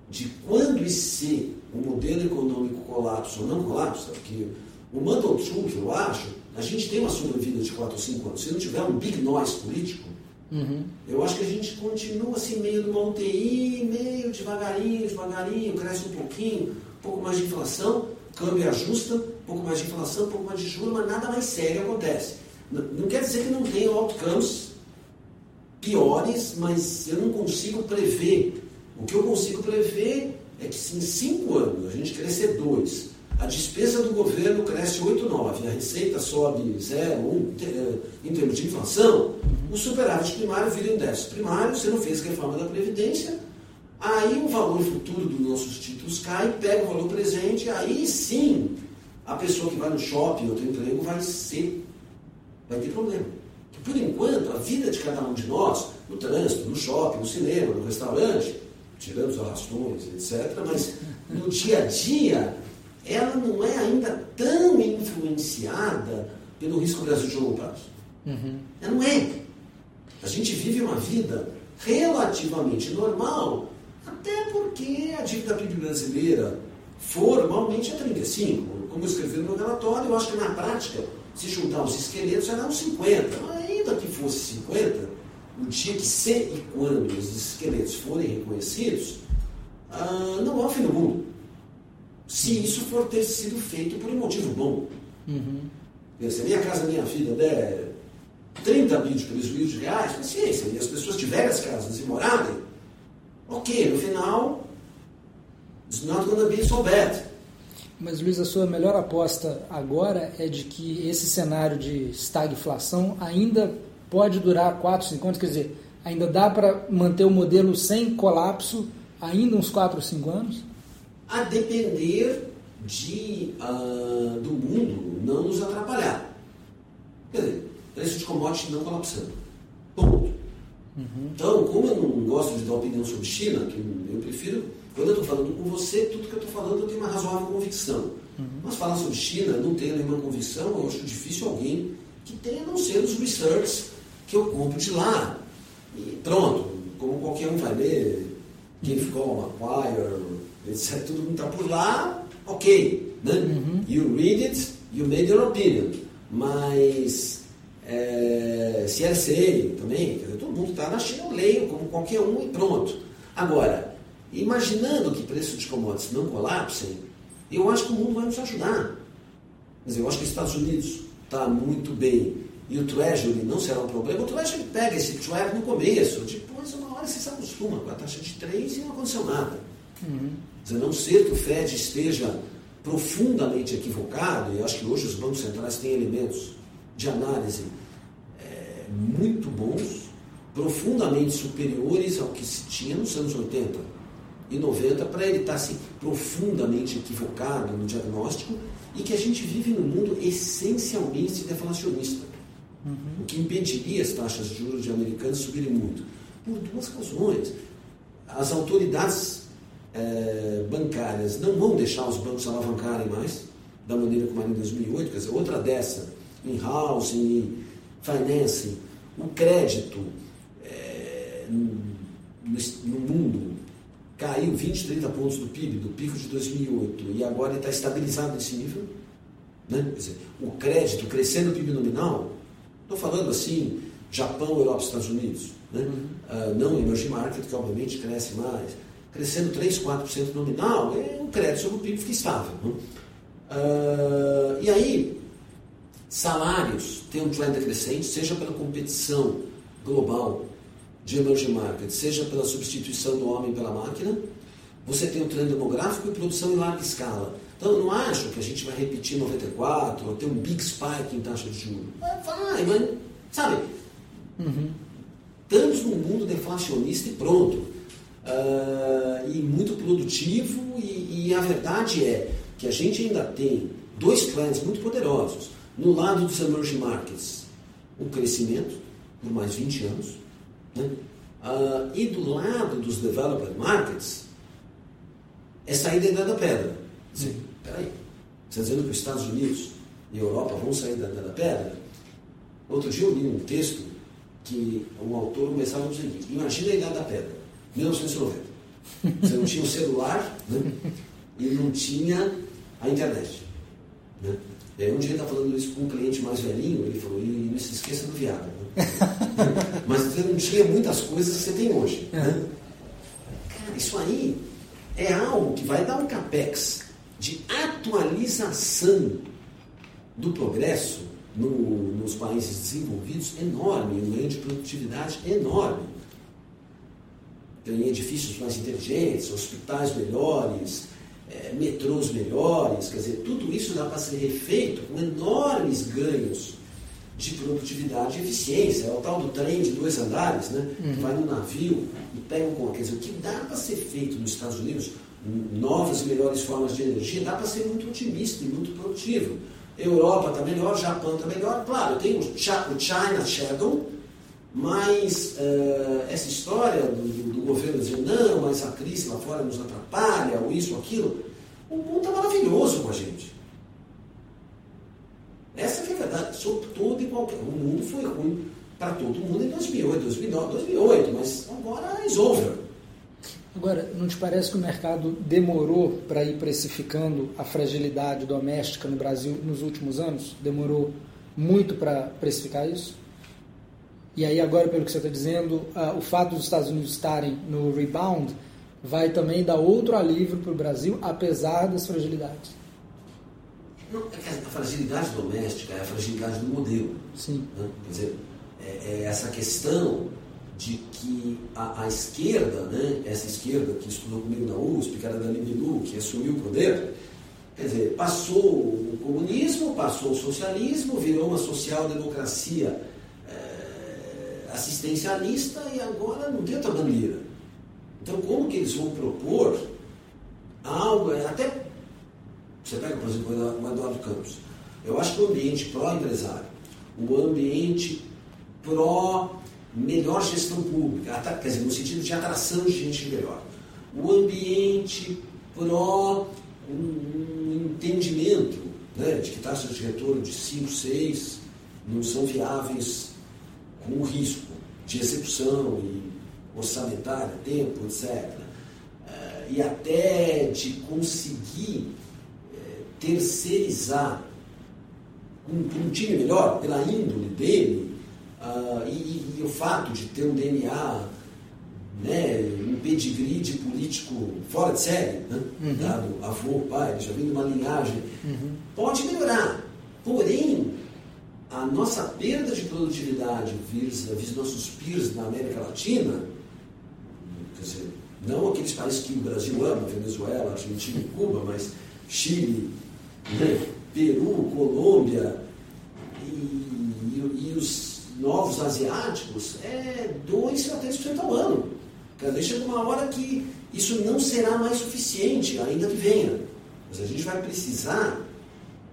Speaker 3: de quando e se o modelo econômico colapsa ou não colapsa, porque o Mandel Truth, eu acho, a gente tem uma sobrevida de 4 ou 5 anos. Se não tiver um big noise político, uhum. eu acho que a gente continua assim, meio numa UTI, meio devagarinho, devagarinho, cresce um pouquinho, um pouco mais de inflação, câmbio ajusta, um pouco mais de inflação, um pouco mais de juros, mas nada mais sério acontece. Não, não quer dizer que não tenha outcomes piores, mas eu não consigo prever. O que eu consigo prever é que se em cinco anos a gente crescer dois, a despesa do governo cresce 8, 9, a receita sobe 0, 1 eh, em termos de inflação, o superávit primário vira em déficit primário, você não fez reforma da Previdência, aí o valor futuro dos nossos títulos cai, pega o valor presente, aí sim a pessoa que vai no shopping ou tem emprego vai ser, vai ter problema. Por enquanto, a vida de cada um de nós, no trânsito, no shopping, no cinema, no restaurante, tirando os arrastões, etc., mas no dia a dia, ela não é ainda tão influenciada pelo risco Brasil de longo prazo. Uhum. Ela não é. A gente vive uma vida relativamente normal, até porque a dívida PIB brasileira formalmente é 35. Como eu escrevi no meu relatório, eu acho que na prática, se juntar os esqueletos, era uns 50. Mas ainda que fosse 50, o dia que se e quando os esqueletos forem reconhecidos, ah, não o fim do mundo. Se isso for ter sido feito por um motivo bom. Uhum. Se a minha casa, minha vida der 30 bilhões de prejuízo de reais, paciência, e as pessoas tiverem as casas e morarem, ok, no final, it's not gonna be so bad.
Speaker 2: Mas, Luiz, a sua melhor aposta agora é de que esse cenário de estagflação ainda pode durar 4, 5 anos? Quer dizer, ainda dá para manter o modelo sem colapso ainda uns 4 ou 5 anos?
Speaker 3: A depender de, uh, do mundo não nos atrapalhar. Quer dizer, preço de commodity não colapsando. Ponto. Uhum. Então, como eu não gosto de dar opinião sobre China, que eu prefiro, quando eu estou falando com você, tudo que eu estou falando eu tenho uma razoável convicção. Uhum. Mas falar sobre China, não tenho nenhuma convicção, eu acho difícil alguém que tenha, a não ser os research que eu compro de lá. E pronto, como qualquer um vai ler, quem ficou Macquarie, etc., tudo mundo está por lá, ok. Né? Uhum. You read it, you made your opinion. Mas é, CLC também, quer dizer, todo mundo está na China, eu leio como qualquer um e pronto. Agora, imaginando que preços de commodities não colapsem, eu acho que o mundo vai nos ajudar. Dizer, eu acho que os Estados Unidos está muito bem e o Treasury não será um problema, o Treasury pega esse trap no começo, depois uma hora você se acostuma com a taxa de 3 e não aconteceu nada. Uhum. a não ser que o Fed esteja profundamente equivocado, e acho que hoje os bancos centrais têm elementos de análise é, muito bons, profundamente superiores ao que se tinha nos anos 80 e 90, para ele estar assim, profundamente equivocado no diagnóstico e que a gente vive num mundo essencialmente deflacionista. Uhum. O que impediria as taxas de juros de americanos subirem muito? Por duas razões. As autoridades é, bancárias não vão deixar os bancos alavancarem mais, da maneira como era em 2008, quer dizer, outra dessa, em housing, financing, o crédito é, no, mundo caiu 20, 30 pontos do PIB, do pico de 2008, e agora está estabilizado nesse nível. Né? Dizer, o crédito crescendo o PIB nominal, estou falando assim, Japão, Europa, Estados Unidos, né? Uhum. Uh, não emerging market, que obviamente cresce mais, crescendo 3, 4% nominal, é um crédito sobre o PIB fica estável. Né? Uh, e aí, salários têm um trend crescente, seja pela competição global de emerging market, seja pela substituição do homem pela máquina, você tem um trend demográfico e produção em larga escala. Então, eu não acho que a gente vai repetir 94 ou ter um big spike em taxa de juros. Vai, mas, sabe? Uhum. Estamos num mundo deflacionista e pronto. Uh, e muito produtivo, e, e, a verdade é que a gente ainda tem dois trends muito poderosos. No lado dos emerging markets, o crescimento por mais 20 anos, né? uh, e do lado dos developed markets, é sair da idade da pedra. Sim. Peraí, você está dizendo que os Estados Unidos e a Europa vão sair da da pedra? Outro dia eu li um texto que o autor começava o seguinte: imagina a idade da pedra, 1990. Você não tinha o celular né? e não tinha a internet. Né? E aí um dia ele está falando isso com um cliente mais velhinho, ele falou, e não se esqueça do Viagra. Né? Mas você não tinha muitas coisas que você tem hoje. Né? Cara, isso aí é algo que vai dar um capex de atualização do progresso no, nos países desenvolvidos enorme, um ganho de produtividade enorme. Tem edifícios mais inteligentes, hospitais melhores, é, metrôs melhores, quer dizer, tudo isso dá para ser refeito com enormes ganhos de produtividade e eficiência. É o tal do trem de dois andares, né? Uhum. Vai no navio e pega um Quer dizer, o que dá para ser feito nos Estados Unidos, novas e melhores formas de energia, dá para ser muito otimista e muito produtivo. Europa está melhor, Japão está melhor. Claro, tem o China Shadow, mas uh, essa história do, do, governo dizer não, mas a crise lá fora nos atrapalha, ou isso, ou aquilo, o mundo está maravilhoso com a gente. Essa é a verdade, sobre todo e qualquer. O mundo foi ruim para todo mundo em 2008, 2009, 2008, mas agora is over.
Speaker 2: Agora, não te parece que o mercado demorou para ir precificando a fragilidade doméstica no Brasil nos últimos anos? Demorou muito para precificar isso? E aí, agora, pelo que você está dizendo, o fato dos Estados Unidos estarem no rebound vai também dar outro alívio para o Brasil, apesar das fragilidades.
Speaker 3: Não, é que a fragilidade doméstica é a fragilidade do modelo.
Speaker 2: Sim.
Speaker 3: Né? Quer dizer, é, é essa questão de que a, a, esquerda, né, essa esquerda que estudou comigo na USP, que era da Libilu, que assumiu o poder, quer dizer, passou o comunismo, passou o socialismo, virou uma social-democracia é, assistencialista e agora não tem outra maneira. Então, como que eles vão propor algo, é, até, você pega, por exemplo, o Eduardo Campos, eu acho que o ambiente pró-empresário, o ambiente pró melhor gestão pública, quer dizer, no sentido de atração de gente melhor. O ambiente pró um, entendimento né, de que taxas de retorno de 5, 6 não são viáveis com o risco de execução e orçamentária, tempo, etc. Eh, e até de conseguir eh, terceirizar um, um time melhor, pela índole dele, Uh, e, e, o fato de ter um DNA, né, um pedigree de político fora de série, né, uhum. dado avô, pai, já vem de uma linhagem, uhum. pode melhorar. Porém, a nossa perda de produtividade vis, vis nossos peers na América Latina, quer dizer, não aqueles países que o Brasil ama, Venezuela, Argentina e Cuba, mas Chile, né, Peru, Colômbia e, novos asiáticos é 2 a 3% ao ano. Quer dizer, chega uma hora que isso não será mais suficiente, ainda que venha. Mas a gente vai precisar.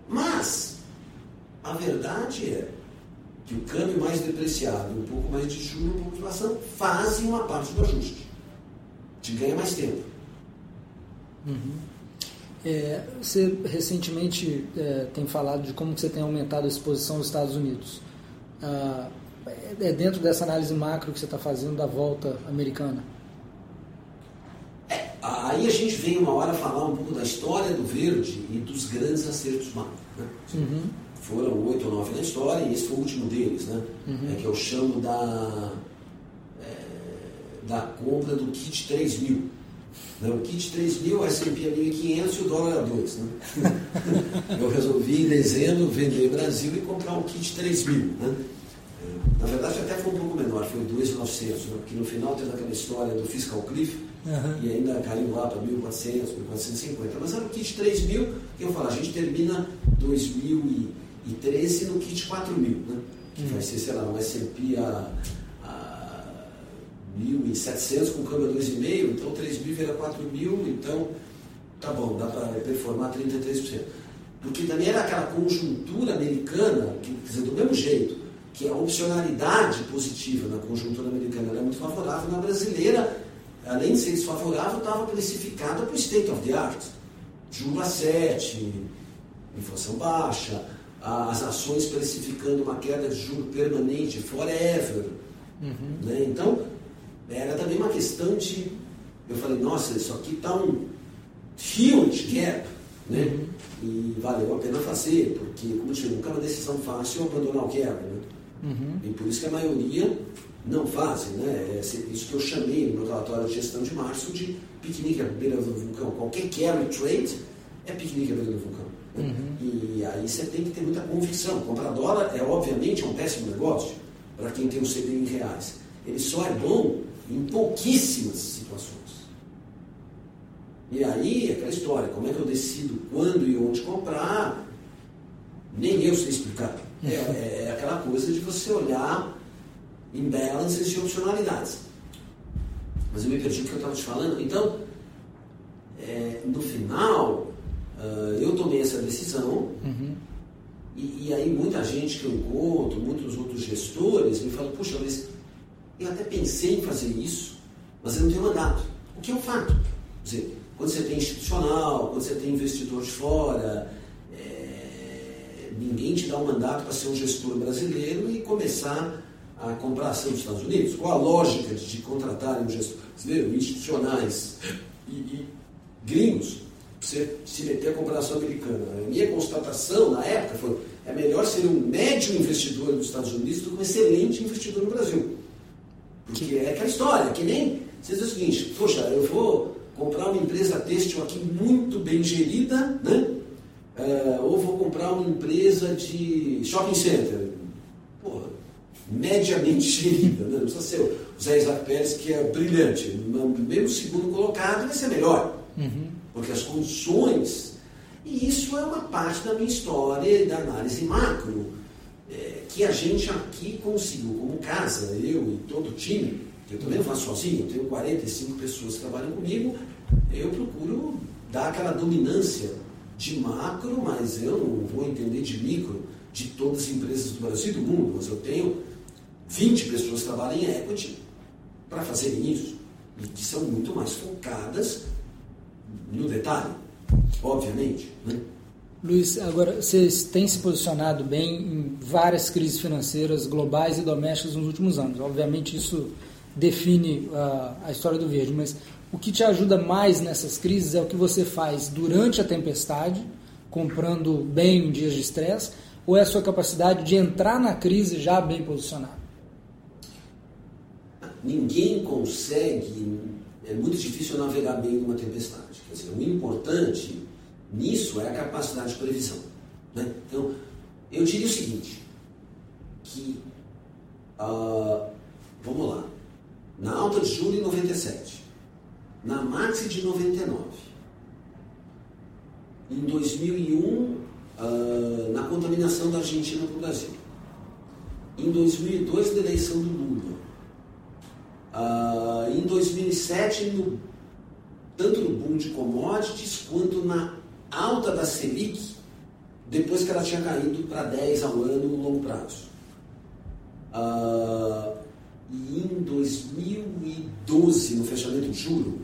Speaker 3: Mas a verdade é que o câmbio mais depreciado, um pouco mais de juros, um pouco de inflação, fazem uma parte do ajuste. Te ganha mais tempo.
Speaker 2: Uhum. É, você recentemente é, tem falado de como você tem aumentado a exposição aos Estados Unidos. Ah, é dentro dessa análise macro que você está fazendo da volta americana?
Speaker 3: É, aí a gente vem uma hora falar um pouco da história do verde e dos grandes acertos macro. Né? Uhum. Foram oito ou nove na história e esse foi o último deles, né? Uhum. É que eu chamo da, é, da compra do kit 3000. Né? O kit 3000, o S&P a 1.500 e o dólar a 2. Né? eu resolvi em dezembro vender Brasil e comprar um kit 3000. Né? Na verdade, até foi um pouco menor, foi 2,900, né? porque no final teve aquela história do Fiscal Cliff, uhum. e ainda caiu lá para 1.400, 1.450. Mas era o kit 3.000, que eu falo, a gente termina 2013 no kit 4.000, né? que uhum. vai ser, sei lá, um S&P a, a 1.700 com câmbio a 2,5, então 3.000 vira 4.000, então tá bom, dá para performar 33%. Porque também era aquela conjuntura americana, que, quer dizer, do mesmo jeito, que a opcionalidade positiva na conjuntura americana é muito favorável, na brasileira, além de ser desfavorável, estava precificada para o state of the art. Juro a 7, inflação baixa, as ações precificando uma queda de juro permanente, forever. Uhum. Né? Então, era também uma questão de. Eu falei, nossa, isso aqui está um huge gap. Né? Uhum. E valeu a pena fazer, porque, como eu disse, nunca é uma decisão fácil abandonar o gap. Uhum. E por isso que a maioria não fazem. Né? É isso que eu chamei no meu relatório de gestão de março de piquenique à beira do vulcão. Qualquer carry trade é piquenique à beira do vulcão. Né? Uhum. E aí você tem que ter muita convicção. Comprar dólar é obviamente um péssimo negócio para quem tem um CDI em reais. Ele só é bom em pouquíssimas situações. E aí, aquela história, como é que eu decido quando e onde comprar? Nem eu sei explicar. É, é, aquela coisa de você olhar imbalances e opcionalidades. Mas eu me perdi o que eu estava te falando. Então, é, no final, uh, eu tomei essa decisão. Uhum. E, e, aí muita gente que eu encontro, muitos outros gestores, me falam, puxa, mas eu até pensei em fazer isso, mas eu não tenho mandato. O que é um fato? Quer dizer, quando você tem institucional, quando você tem investidor de fora, ninguém te dá um mandato para ser um gestor brasileiro e começar a comprar ação dos Estados Unidos. Qual a lógica de, contratar um gestor brasileiro, institucionais e, e gringos, para você se meter a comprar ação americana? A minha constatação na época foi é melhor ser um médio investidor nos Estados Unidos do que um excelente investidor no Brasil. Porque é aquela história, que nem você diz o seguinte, poxa, eu vou comprar uma empresa têxtil aqui muito bem gerida, né? É, ou vou comprar uma empresa de shopping center. Porra, mediamente gerida, né? não precisa ser o Zé Isaac Pérez, que é brilhante, mesmo segundo colocado vai ser melhor, uhum. porque as condições, e isso é uma parte da minha história da análise macro, é, que a gente aqui conseguiu, como casa, eu e todo o time, eu também não faço sozinho, eu tenho 45 pessoas que trabalham comigo, eu procuro dar aquela dominância de macro, mas eu não vou entender de micro de todas as empresas do Brasil e do mundo, mas eu tenho 20 pessoas que trabalham em equity para fazerem isso e que são muito mais focadas no detalhe, obviamente. Né?
Speaker 2: Luiz, agora vocês têm se posicionado bem em várias crises financeiras globais e domésticas nos últimos anos. Obviamente isso define uh, a história do verde, mas o que te ajuda mais nessas crises é o que você faz durante a tempestade, comprando bem em dias de estresse, ou é a sua capacidade de entrar na crise já bem posicionado?
Speaker 3: Ninguém consegue, é muito difícil navegar bem numa tempestade. Quer dizer, o importante nisso é a capacidade de previsão. Né? Então, eu diria o seguinte, que, uh, vamos lá, na alta de julho de 97, na Maxi de 99. Em 2001, uh, ah, na contaminação da Argentina para o Brasil. Em 2002, na eleição do Lula. Uh, em 2007, no, tanto no boom de commodities quanto na alta da Selic, depois que ela tinha caído para 10 ao ano no longo prazo. Uh, e em 2012, no fechamento de julho,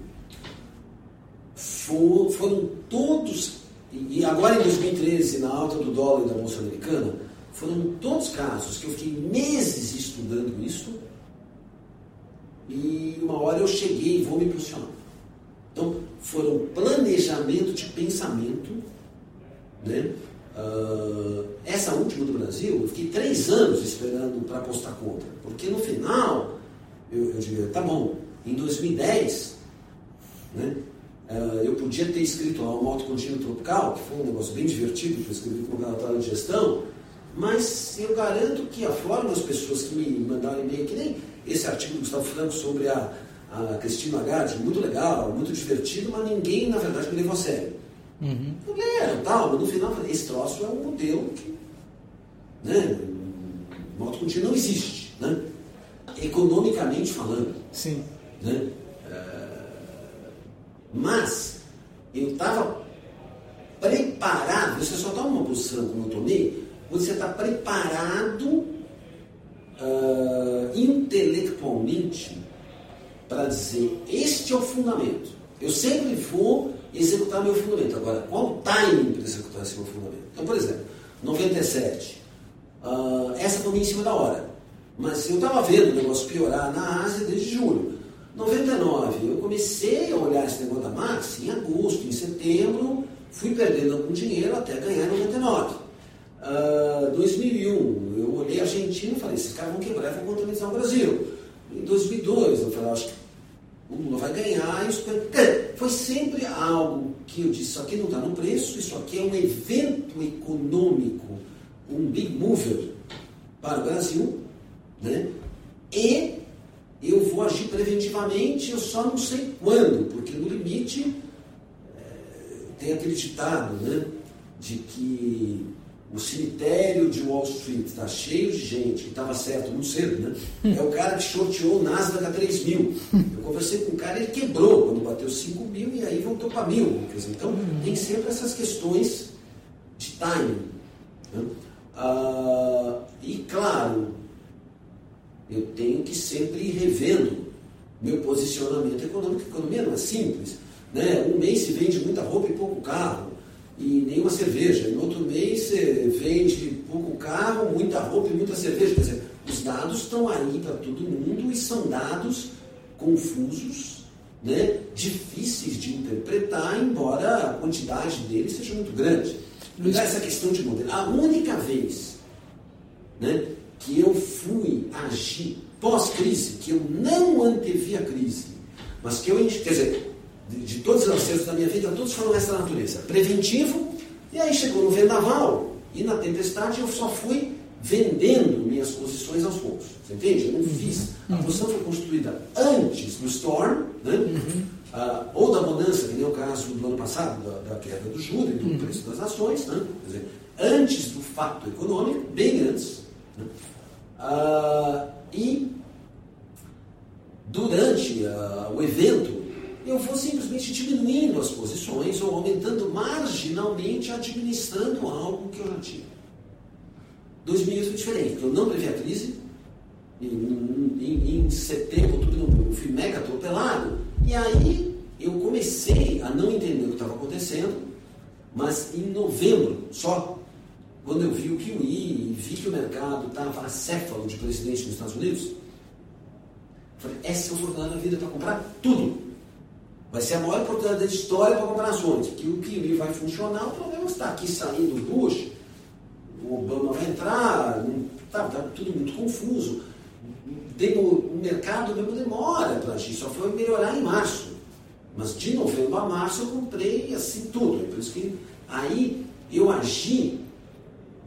Speaker 3: for, foram todos, e agora em 2013, na alta do dólar e da Bolsa Americana, Foram todos casos que eu fiquei meses estudando isso e uma hora eu cheguei e vou me posicionar. Então, foram planejamento de pensamento. Né? Uh, essa última do Brasil, eu fiquei três anos esperando para apostar contra. Porque no final, eu, eu digo, tá bom, em 2010, né, eu podia ter escrito lá o moto contínuo tropical, que foi um negócio bem divertido, que eu escrevi como relatório de gestão, mas eu garanto que a forma das pessoas que me mandaram e-mail, que nem esse artigo do Gustavo Franco sobre a a Cristina Lagarde, muito legal, muito divertido, mas ninguém, na verdade, me levou a sério. Uhum. Eu leram, tal, mas no final, esse troço é um modelo que, né, moto contínua não existe, né? Economicamente falando.
Speaker 2: Sim.
Speaker 3: Né? Mas, eu estava preparado, você só está numa posição como eu tomei, você está preparado uh, intelectualmente para dizer este é o fundamento. Eu sempre vou executar meu fundamento. Agora, qual o timing para executar esse meu fundamento? Então, por exemplo, 97. Uh, ah, essa foi em cima da hora. Mas eu estava vendo o negócio piorar na Ásia desde julho. 99, eu comecei a olhar esse negócio da Max em agosto, em setembro, fui perdendo algum dinheiro até ganhar em 99. Uh, 2001, eu olhei a Argentina e falei, esses caras vão quebrar e vão contabilizar o Brasil. Em 2002, eu falei, acho que o Lula vai ganhar. Isso foi sempre algo que eu disse, isso aqui não está no preço, isso aqui é um evento econômico, um big mover para o Brasil, né? e eu vou agir preventivamente, eu só não sei quando, porque no limite é, tem aquele ditado né, de que o cemitério de Wall Street está cheio de gente, que estava certo muito cedo, né? É o cara que shorteou o Nasdaq a 3 mil. Eu conversei com o cara, ele quebrou quando bateu 5 mil e aí voltou para mil. Então, tem sempre essas questões de timing. Né? Ah, e, claro, eu tenho que sempre ir revendo meu posicionamento econômico. A economia não é simples. Né? Um mês se vende muita roupa e pouco carro e nenhuma cerveja. No outro mês você vende pouco carro, muita roupa e muita cerveja. Quer dizer, os dados estão aí para todo mundo e são dados confusos, né? difíceis de interpretar, embora a quantidade deles seja muito grande. Luiz... Então, essa questão de modelo. A única vez né, que eu fui agir pós-crise, que eu não antevi a crise, mas que eu, quer dizer, de, de todos os acertos da minha vida, todos foram dessa natureza. Preventivo, e aí chegou no vendaval, e na tempestade eu só fui vendendo minhas posições aos poucos. Você entende? Eu não uhum. fiz. A uhum. posição foi construída antes do storm, né? Uhum. Ah, ou da bonança, que nem o caso do ano passado, da, da queda do juro e do uhum. preço das ações, né? Quer dizer, antes do fato econômico, bem antes. Né? Ah, e durante ah, o evento eu vou simplesmente diminuindo as posições ou aumentando marginalmente, administrando algo que eu já tinha. 2008 foi diferente, porque eu não previ a crise, em, em, em setembro, outubro, eu fui mega atropelado, e aí eu comecei a não entender o que estava acontecendo, mas em novembro, só, quando eu vi o QI e vi que o mercado estava acéfalo de presidente nos Estados Unidos, falei, essa é a oportunidade da vida para comprar tudo. Vai ser a maior oportunidade da história para comprar ações. Que o QE vai funcionar, o problema está aqui saindo o Bush, o Obama vai entrar, está tá tudo muito confuso. o mercado mesmo demora para agir, só foi melhorar em março. Mas de novembro a março eu comprei assim tudo. É por isso que aí eu agi,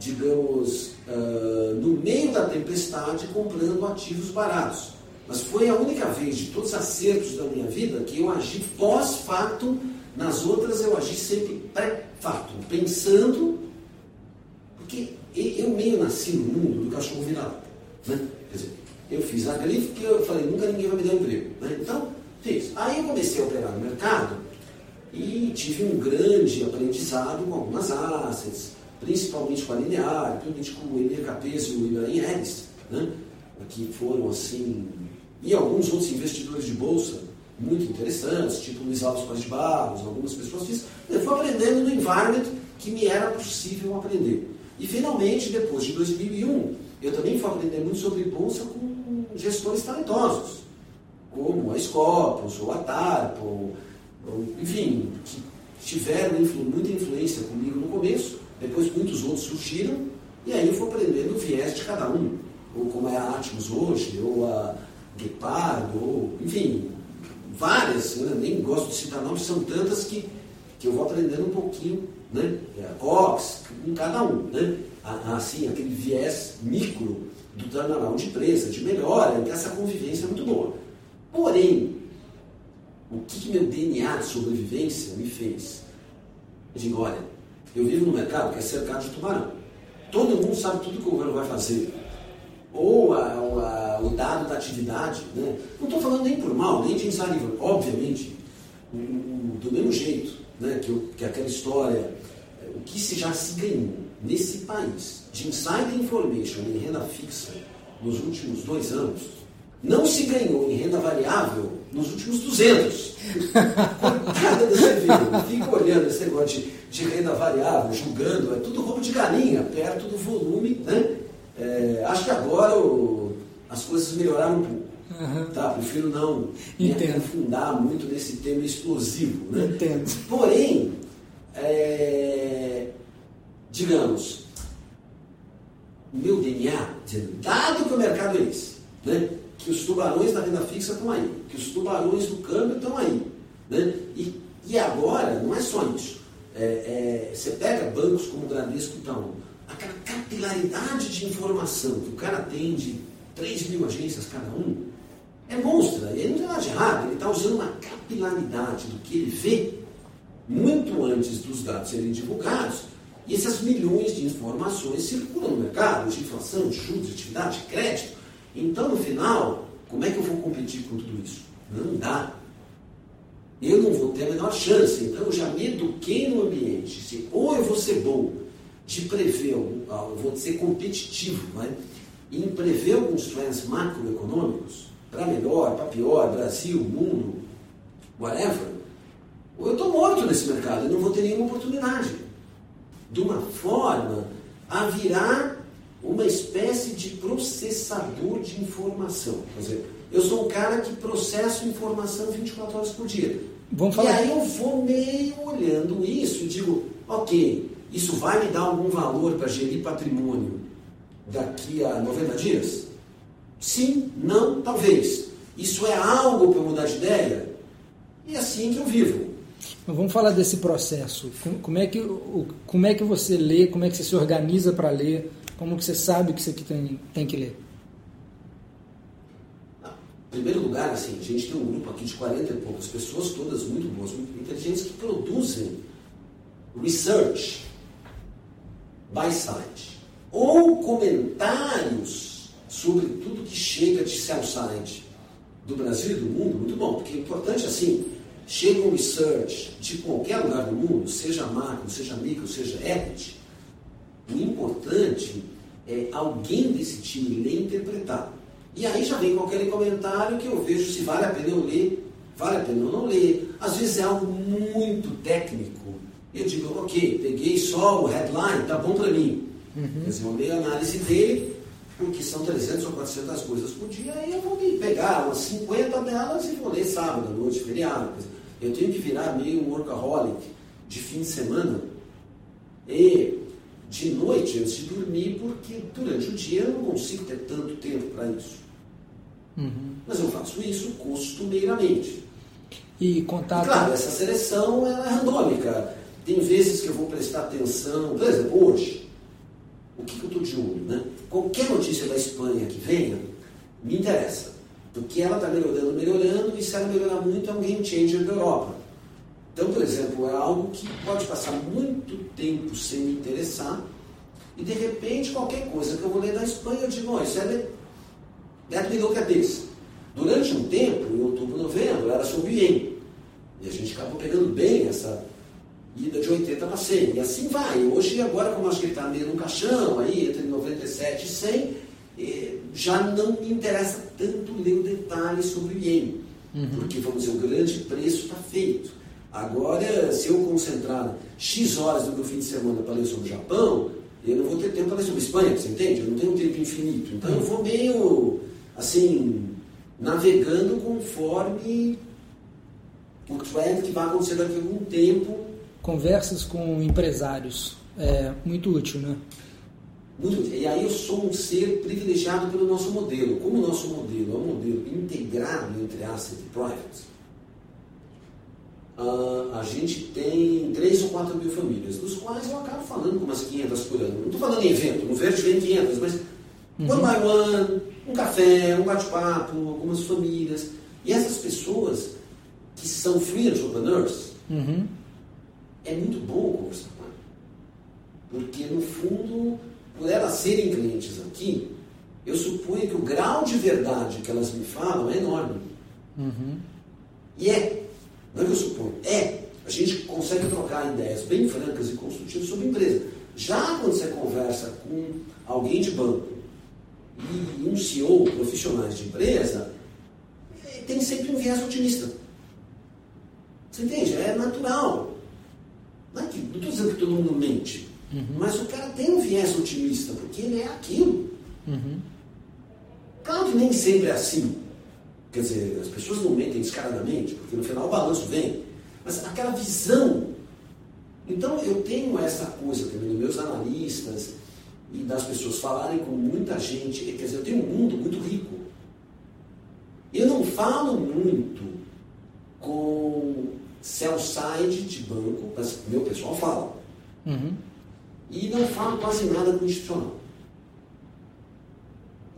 Speaker 3: digamos, uh, no meio da tempestade comprando ativos baratos. Mas foi a única vez de todos os acertos da minha vida que eu agi pós-fato, nas outras eu agi sempre pré-fato, pensando, porque eu meio nasci no mundo do cachorro virado. Né? Quer dizer, eu fiz a grife porque eu falei, nunca ninguém vai me dar emprego. Né? Então, fiz. Aí eu comecei a operar no mercado e tive um grande aprendizado com algumas assets, principalmente com a Linear, principalmente com o Emir Capes e o Ibrahim Ellis, né? que foram assim e alguns outros investidores de bolsa muito interessantes, tipo Luiz Alves Paz de Barros, algumas pessoas fiz. Eu fui aprendendo no environment que me era possível aprender. E finalmente, depois de 2001, eu também fui aprender muito sobre bolsa com gestores talentosos, como a Scopus, ou a TARP, ou, ou, enfim, que tiveram influ, muita influência comigo no começo, depois muitos outros surgiram, e aí eu fui aprendendo o viés de cada um, ou como é a Atmos hoje, ou a Guepardo, ou, enfim, várias, eu nem gosto de citar nomes, são tantas que, que eu vou aprendendo um pouquinho, né? É, a Cox, em cada um, né? Assim, aquele viés micro do turnaround de empresa, de melhora, que essa convivência é muito boa. Porém, o que meu DNA de sobrevivência me fez? Eu digo, olha, eu vivo num mercado que é cercado de tubarão. Todo mundo sabe tudo que o governo vai fazer ou a, a, o dado da atividade. Né? Não estou falando nem por mal, nem de ensaio Obviamente, do mesmo jeito né, que, eu, que aquela história, é, o que se já se ganhou nesse país de insider information em renda fixa nos últimos dois anos, não se ganhou em renda variável nos últimos 200. Cada desse vídeo, fica olhando esse negócio de, de renda variável, julgando, é tudo roubo de galinha, perto do volume né, é, acho que agora o, as coisas melhoraram um pouco. Uhum. Tá? Prefiro não me aprofundar muito nesse tema explosivo. Né?
Speaker 2: Entendo.
Speaker 3: Porém, é, digamos, o meu DNA, dado que o mercado é esse, né? Que os tubarões da renda fixa estão aí, que os tubarões do câmbio estão aí. Né? E, e agora, não é só isso. É, é, você pega bancos como o Bradesco e Itaú, aquela capilaridade de informação que o cara tem de 3 mil agências cada um, é monstra. Ele não tem nada de errado, ele está usando uma capilaridade do que ele vê muito antes dos dados serem divulgados. E essas milhões de informações circulam no mercado, de inflação, de juros, de atividade, de crédito. Então, no final, como é que eu vou competir com tudo isso? Não dá. Eu não vou ter a menor chance. Então, eu já me eduquei no ambiente. Se, ou eu vou ser bom de prever, eu vou ser competitivo, né? em prever alguns trends macroeconômicos, para melhor, para pior, Brasil, mundo, whatever, ou eu estou morto nesse mercado, eu não vou ter nenhuma oportunidade. De uma forma a virar uma espécie de processador de informação. Quer dizer, eu sou um cara que processa informação 24 horas por dia.
Speaker 2: Vamos falar.
Speaker 3: E aí eu vou meio olhando isso e digo, ok, isso vai me dar algum valor para gerir patrimônio daqui a 90 dias? Sim, não, talvez. Isso é algo para mudar de ideia? E é assim que eu vivo.
Speaker 2: Vamos falar desse processo. Como é que, como é que você lê, como é que você se organiza para ler, como que você sabe que você tem, tem que ler?
Speaker 3: Em primeiro lugar, assim, a gente tem um grupo aqui de 40 e poucas pessoas, todas muito boas, muito inteligentes, que produzem research by side, ou comentários sobre tudo que chega de sell side do Brasil e do mundo, muito bom, porque é importante assim, chega um research de qualquer lugar do mundo, seja macro, seja micro, seja equity, o importante é alguém desse time ler e interpretar. E aí já vem qualquer comentário que eu vejo se vale a pena eu ler, vale a pena eu não ler. Às vezes é algo muito técnico, eu digo, ok, peguei só o headline, tá bom para mim. Uhum. Quer dizer, eu leio a análise dele, porque são 300 ou 400 coisas por dia, aí eu vou me pegar umas 50 delas e vou ler sábado, à noite, feriado. Eu tenho que virar meio workaholic de fim de semana e de noite antes de dormir, porque durante o dia eu não consigo ter tanto tempo para isso. Uhum. Mas eu faço isso costumeiramente.
Speaker 2: E contato.
Speaker 3: E, claro, essa seleção é randômica. Tem vezes que eu vou prestar atenção, por exemplo, hoje, o que, que eu estou de olho? Né? Qualquer notícia da Espanha que venha, me interessa. Porque ela está melhorando, melhorando, e se ela melhorar muito, é um game changer da Europa. Então, por exemplo, é algo que pode passar muito tempo sem me interessar, e de repente, qualquer coisa que eu vou ler da Espanha, eu digo, isso é. Let me look at this. Durante um tempo, em outubro, novembro, era sobre Ien. E a gente acabou pegando bem essa, ida de 80 para 100. E assim vai. Hoje, agora, como acho que ele está meio no caixão, aí, entre 97 e 100, eh, já não me interessa tanto ler o detalhe sobre o iene. Uhum. Porque, vamos dizer, o grande preço está feito. Agora, se eu concentrar X horas do meu fim de semana para ler sobre o Japão, eu não vou ter tempo para sobre Espanha, você entende? Eu não tenho um tempo infinito. Então eu vou meio, assim, navegando conforme o trend que vai acontecer daqui a algum tempo.
Speaker 2: Conversas com empresários, é muito útil, né?
Speaker 3: Muito útil. E aí eu sou um ser privilegiado pelo nosso modelo. Como o nosso modelo é um modelo integrado entre asset e private, uh, a gente tem 3 ou 4 mil famílias, dos quais eu acabo falando com umas 500 por ano. Não estou falando em evento, no verde vem 500, mas uhum. one by one, um café, um bate-papo, algumas famílias. E essas pessoas que são free entrepreneurs, uhum. é muito bom conversar com elas. Porque, no fundo, por elas serem clientes aqui, eu suponho que o grau de verdade que elas me falam é enorme. Uhum. E é. Não é que eu suponho. É. A gente consegue trocar ideias bem francas e construtivas sobre empresa. Já quando você conversa com alguém de banco e um CEO, profissionais de empresa, é, tem sempre um viés otimista. Você entende? É natural. Não estou é dizendo que todo mundo mente, uhum. mas o cara tem um viés otimista, porque ele é aquilo. Uhum. Claro que nem sempre é assim. Quer dizer, as pessoas não mentem descaradamente, porque no final o balanço vem. Mas aquela visão. Então eu tenho essa coisa também dos meus analistas e das pessoas falarem com muita gente. Quer dizer, eu tenho um mundo muito rico. Eu não falo muito com sell side de banco, mas meu pessoal fala. Uhum. E não falo quase nada com institucional.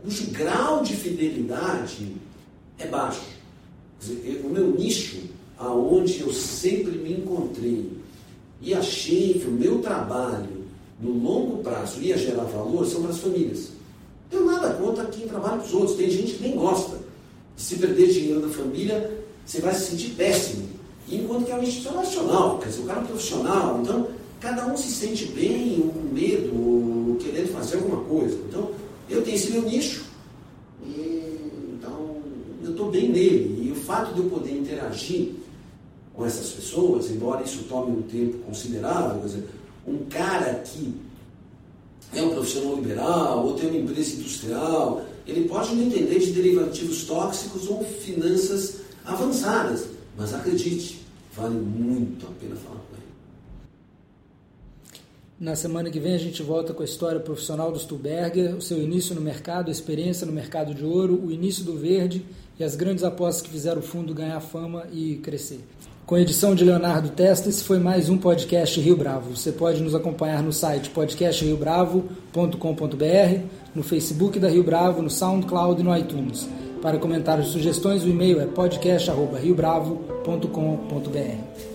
Speaker 3: Cujo grau de fidelidade é baixo. Dizer, o meu nicho, aonde eu sempre me encontrei e achei que o meu trabalho no longo prazo ia gerar valor, são para as famílias. Não tenho nada contra quem trabalha para os outros. Tem gente que nem gosta. Se perder dinheiro da família, você vai se sentir péssimo. Enquanto que é uma instituição nacional, quer dizer, o cara é profissional, então cada um se sente bem, ou com medo, ou querendo fazer alguma coisa. Então, eu tenho esse meu nicho, estou bem nele. E o fato de eu poder interagir com essas pessoas, embora isso tome um tempo considerável, quer dizer, um cara que é um profissional liberal ou tem uma empresa industrial, ele pode não entender de derivativos tóxicos ou finanças avançadas, mas acredite, vale muito a pena falar.
Speaker 2: Na semana que vem a gente volta com a história profissional do Stuberger, o seu início no mercado, a experiência no mercado de ouro, o início do verde e as grandes apostas que fizeram o fundo ganhar fama e crescer. Com a edição de Leonardo Testa, esse foi mais um podcast Rio Bravo. Você pode nos acompanhar no site podcastriobravo.com.br, no Facebook da Rio Bravo, no SoundCloud e no iTunes. Para comentários e sugestões, o e-mail é podcast.riobravo.com.br.